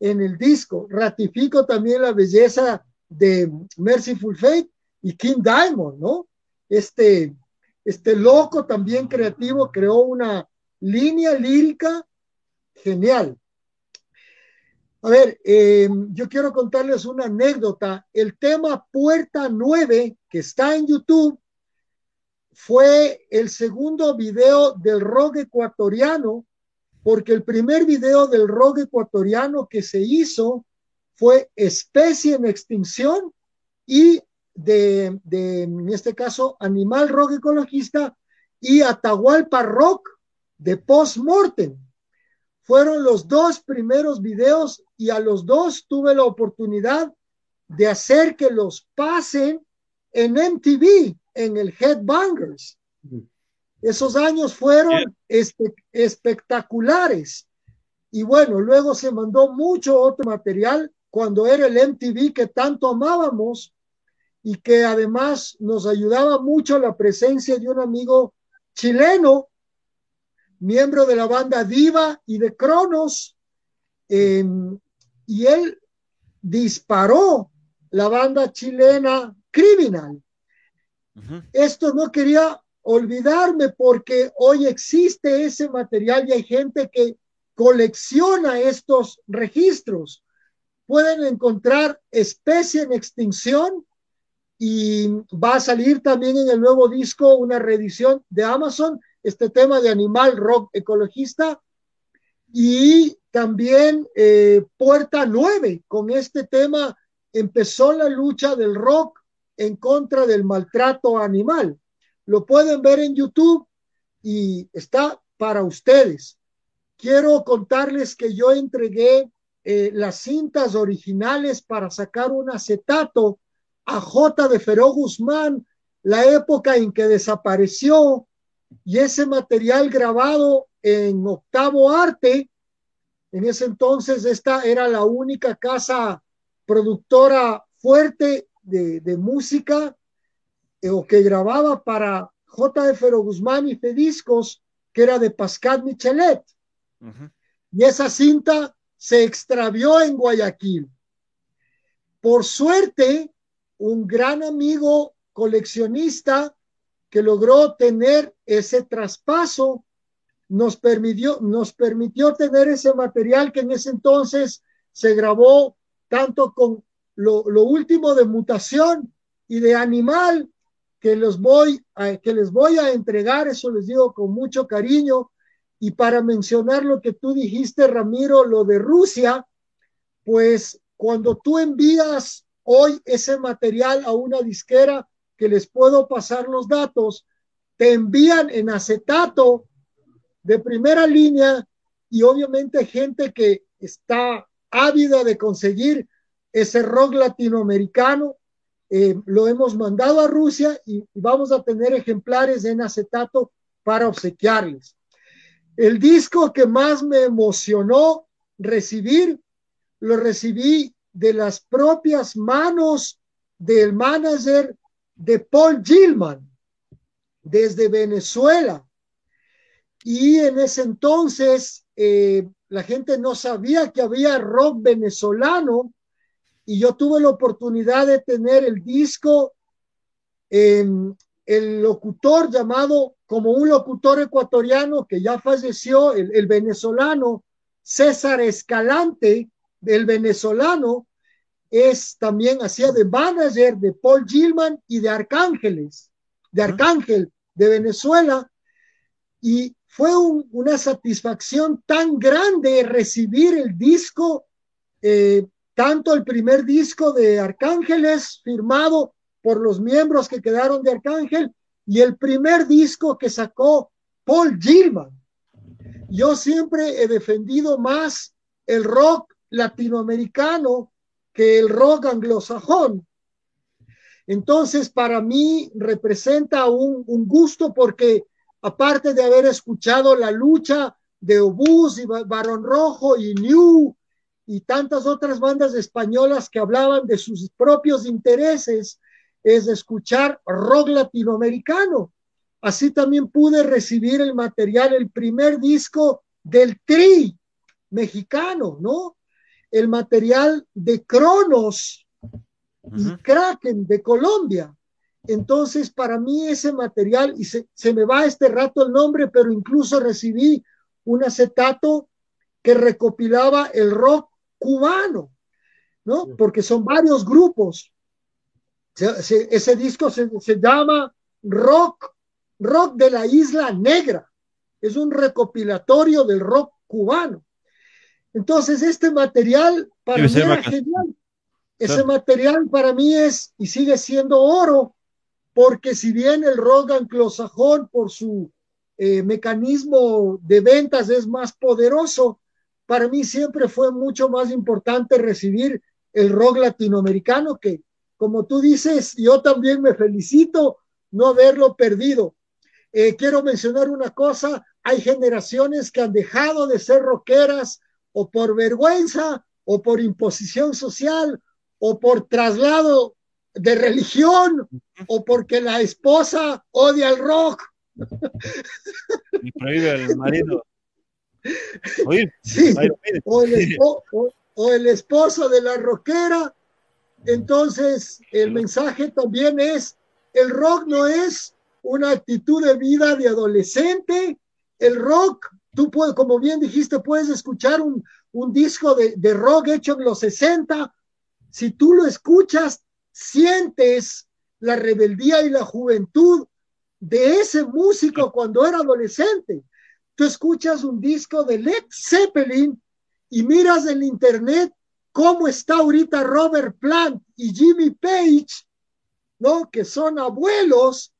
en el disco. Ratifico también la belleza de Merciful Fate y King Diamond, ¿no? Este, este loco también creativo creó una, línea lírica genial. A ver, eh, yo quiero contarles una anécdota. El tema Puerta 9, que está en YouTube, fue el segundo video del rock ecuatoriano, porque el primer video del rock ecuatoriano que se hizo fue Especie en Extinción y de, de en este caso, Animal Rock Ecologista y Atahualpa Rock de post-mortem. Fueron los dos primeros videos y a los dos tuve la oportunidad de hacer que los pasen en MTV en el Headbangers. Esos años fueron espectaculares. Y bueno, luego se mandó mucho otro material cuando era el MTV que tanto amábamos y que además nos ayudaba mucho la presencia de un amigo chileno, miembro de la banda Diva y de Cronos, em, y él disparó la banda chilena Criminal. Esto no quería olvidarme porque hoy existe ese material y hay gente que colecciona estos registros. Pueden encontrar especie en extinción y va a salir también en el nuevo disco una reedición de Amazon, este tema de animal rock ecologista y también eh, Puerta 9 con este tema empezó la lucha del rock en contra del maltrato animal. Lo pueden ver en YouTube y está para ustedes. Quiero contarles que yo entregué eh, las cintas originales para sacar un acetato a J. de Feró Guzmán, la época en que desapareció, y ese material grabado en octavo arte, en ese entonces esta era la única casa productora fuerte de, música eh, o que grababa para J. Fero Guzmán y Fediscos, que era de Pascal Michelet. Y esa cinta se extravió en Guayaquil. Por suerte, un gran amigo coleccionista que logró tener ese traspaso nos permitió, nos permitió tener ese material que en ese entonces se grabó tanto con lo, último de mutación y de animal que, los voy a, que les voy a entregar, eso les digo con mucho cariño. Y para mencionar lo que tú dijiste, Ramiro, lo de Rusia, pues cuando tú envías hoy ese material a una disquera que les puedo pasar los datos, te envían en acetato de primera línea y obviamente gente que está ávida de conseguir ese rock latinoamericano. Eh, lo hemos mandado a Rusia y, vamos a tener ejemplares en acetato para obsequiarles. El disco que más me emocionó recibir, lo recibí de las propias manos del manager de Paul Gilman desde Venezuela. Y en ese entonces eh, la gente no sabía que había rock venezolano y yo tuve la oportunidad de tener el disco en el locutor llamado como un locutor ecuatoriano que ya falleció, el, venezolano César Escalante, el venezolano, es también hacía de manager de Paul Gilman y de Arcángeles, de Arcángel de Venezuela, y fue una satisfacción tan grande recibir el disco, eh, tanto el primer disco de Arcángeles firmado por los miembros que quedaron de Arcángel y el primer disco que sacó Paul Gilman. Yo siempre he defendido más el rock latinoamericano que el rock anglosajón. Entonces, para mí representa un, un gusto porque aparte de haber escuchado la lucha de Obús y Barón Rojo y New y tantas otras bandas españolas que hablaban de sus propios intereses, es escuchar rock latinoamericano. Así también pude recibir el material, el primer disco del Tri mexicano, ¿no? El material de Cronos y Kraken de Colombia. Entonces, para mí ese material, y se, me va este rato el nombre, pero incluso recibí un acetato que recopilaba el rock cubano, ¿no? Porque son varios grupos. ese disco se, se, llama Rock, Rock de la Isla Negra. Es un recopilatorio del rock cubano. Entonces, este material para mí era genial. Ese material para mí es y sigue siendo oro porque si bien el rock anglosajón por su eh, mecanismo de ventas es más poderoso, para mí siempre fue mucho más importante recibir el rock latinoamericano que, como tú dices, yo también me felicito, no haberlo perdido. Eh, quiero mencionar una cosa, hay generaciones que han dejado de ser rockeras o por vergüenza o por imposición social o por traslado de religión o porque la esposa odia el rock. Y prohíbe marido. Sí, o, el esposo, de la rockera. Entonces, el mensaje también es, el rock no es una actitud de vida de adolescente. El rock, tú puedes, como bien dijiste, puedes escuchar un, un disco de, de rock hecho en los 60. Si tú lo escuchas, sientes la rebeldía y la juventud de ese músico cuando era adolescente. Tú escuchas un disco de Led Zeppelin y miras en internet cómo está ahorita Robert Plant y Jimmy Page, ¿no? Que son abuelos,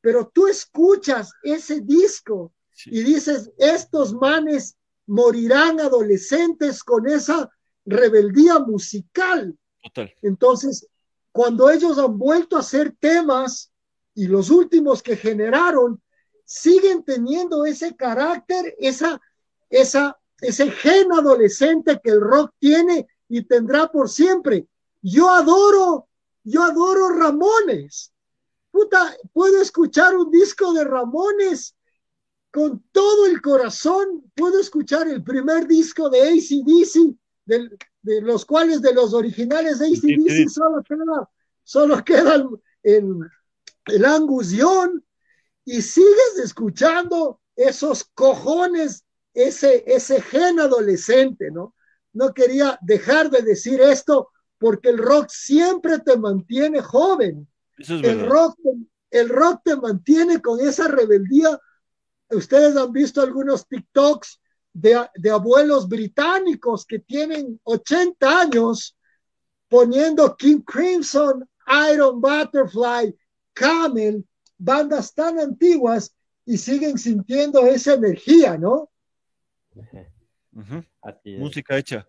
pero tú escuchas ese disco y dices, estos manes morirán adolescentes con esa rebeldía musical. Entonces, cuando ellos han vuelto a hacer temas y los últimos que generaron siguen teniendo ese carácter, esa, esa, ese gen adolescente que el rock tiene y tendrá por siempre. Yo adoro, yo adoro Ramones. Puta, puedo escuchar un disco de Ramones con todo el corazón. Puedo escuchar el primer disco de ACDC, de los cuales de los originales de ACDC solo queda solo queda el, el, Angus Young y sigues escuchando esos cojones, ese, ese gen adolescente, ¿no? No quería dejar de decir esto porque el rock siempre te mantiene joven. el, rock, el rock te mantiene con esa rebeldía. Ustedes han visto algunos TikToks de, de abuelos británicos que tienen 80 años poniendo King Crimson Iron Butterfly, Camel, bandas tan antiguas y siguen sintiendo esa energía, ¿no? Música hecha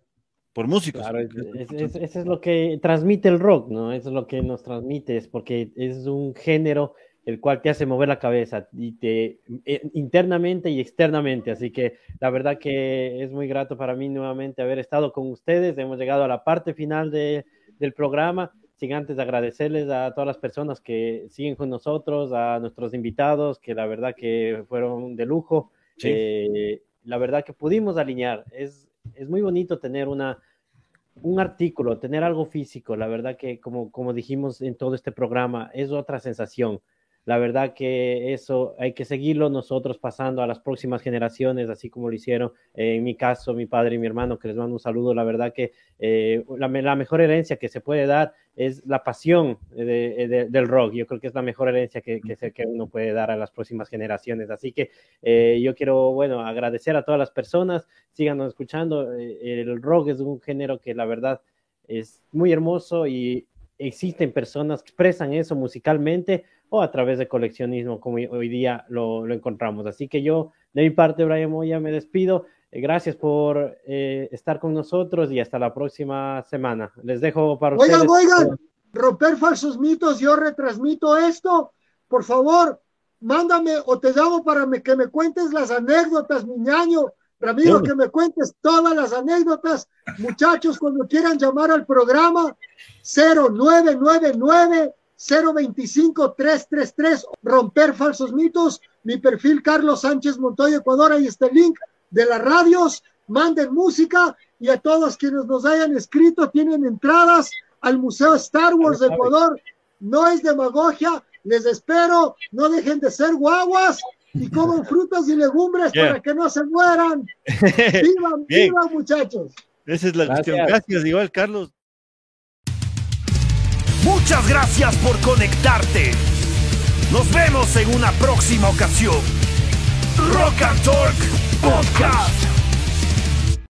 por músicos. Claro, eso es, lo que transmite el rock, ¿no? Eso es lo que nos transmite, es porque es un género el cual te hace mover la cabeza y te eh, internamente y externamente. Así que la verdad que es muy grato para mí nuevamente haber estado con ustedes. Hemos llegado a la parte final de, del programa sin antes agradecerles a todas las personas que siguen con nosotros, a nuestros invitados, que la verdad que fueron de lujo. Eh, la verdad que pudimos alinear. Es, es muy bonito tener una, un artículo, tener algo físico. La verdad que, como, como dijimos en todo este programa, es otra sensación. La verdad que eso hay que seguirlo nosotros pasando a las próximas generaciones, así como lo hicieron eh, en mi caso, mi padre y mi hermano, que les mando un saludo. La verdad que eh, la, mejor herencia que se puede dar es la pasión del rock. Yo creo que es la mejor herencia que, que, uno puede dar a las próximas generaciones. Así que eh, yo quiero, bueno, agradecer a todas las personas. Síganos escuchando. el rock es un género que la verdad es muy hermoso y existen personas que expresan eso musicalmente o a través de coleccionismo, como hoy día lo, encontramos. Así que yo, de mi parte, Brian Moya, me despido. Eh, gracias por eh, estar con nosotros y hasta la próxima semana. Les dejo para oigan, ustedes. Oigan, oigan, romper falsos mitos, yo retransmito esto. Por favor, mándame o te llamo para que me cuentes las anécdotas, mi ñaño. Ramiro, que me cuentes todas las anécdotas. Muchachos, cuando quieran llamar al programa, 0999 025 333 romper falsos mitos mi perfil Carlos Sánchez Montoya Ecuador ahí está el link de las radios manden música y a todos quienes nos hayan escrito tienen entradas al Museo Star Wars de Ecuador no es demagogia les espero no dejen de ser guaguas y coman frutas y legumbres para que no se mueran. Vivan vivan muchachos. Esa es la cuestión. Gracias igual Carlos. Muchas gracias por conectarte. Nos vemos en una próxima ocasión. Rock and Talk Podcast.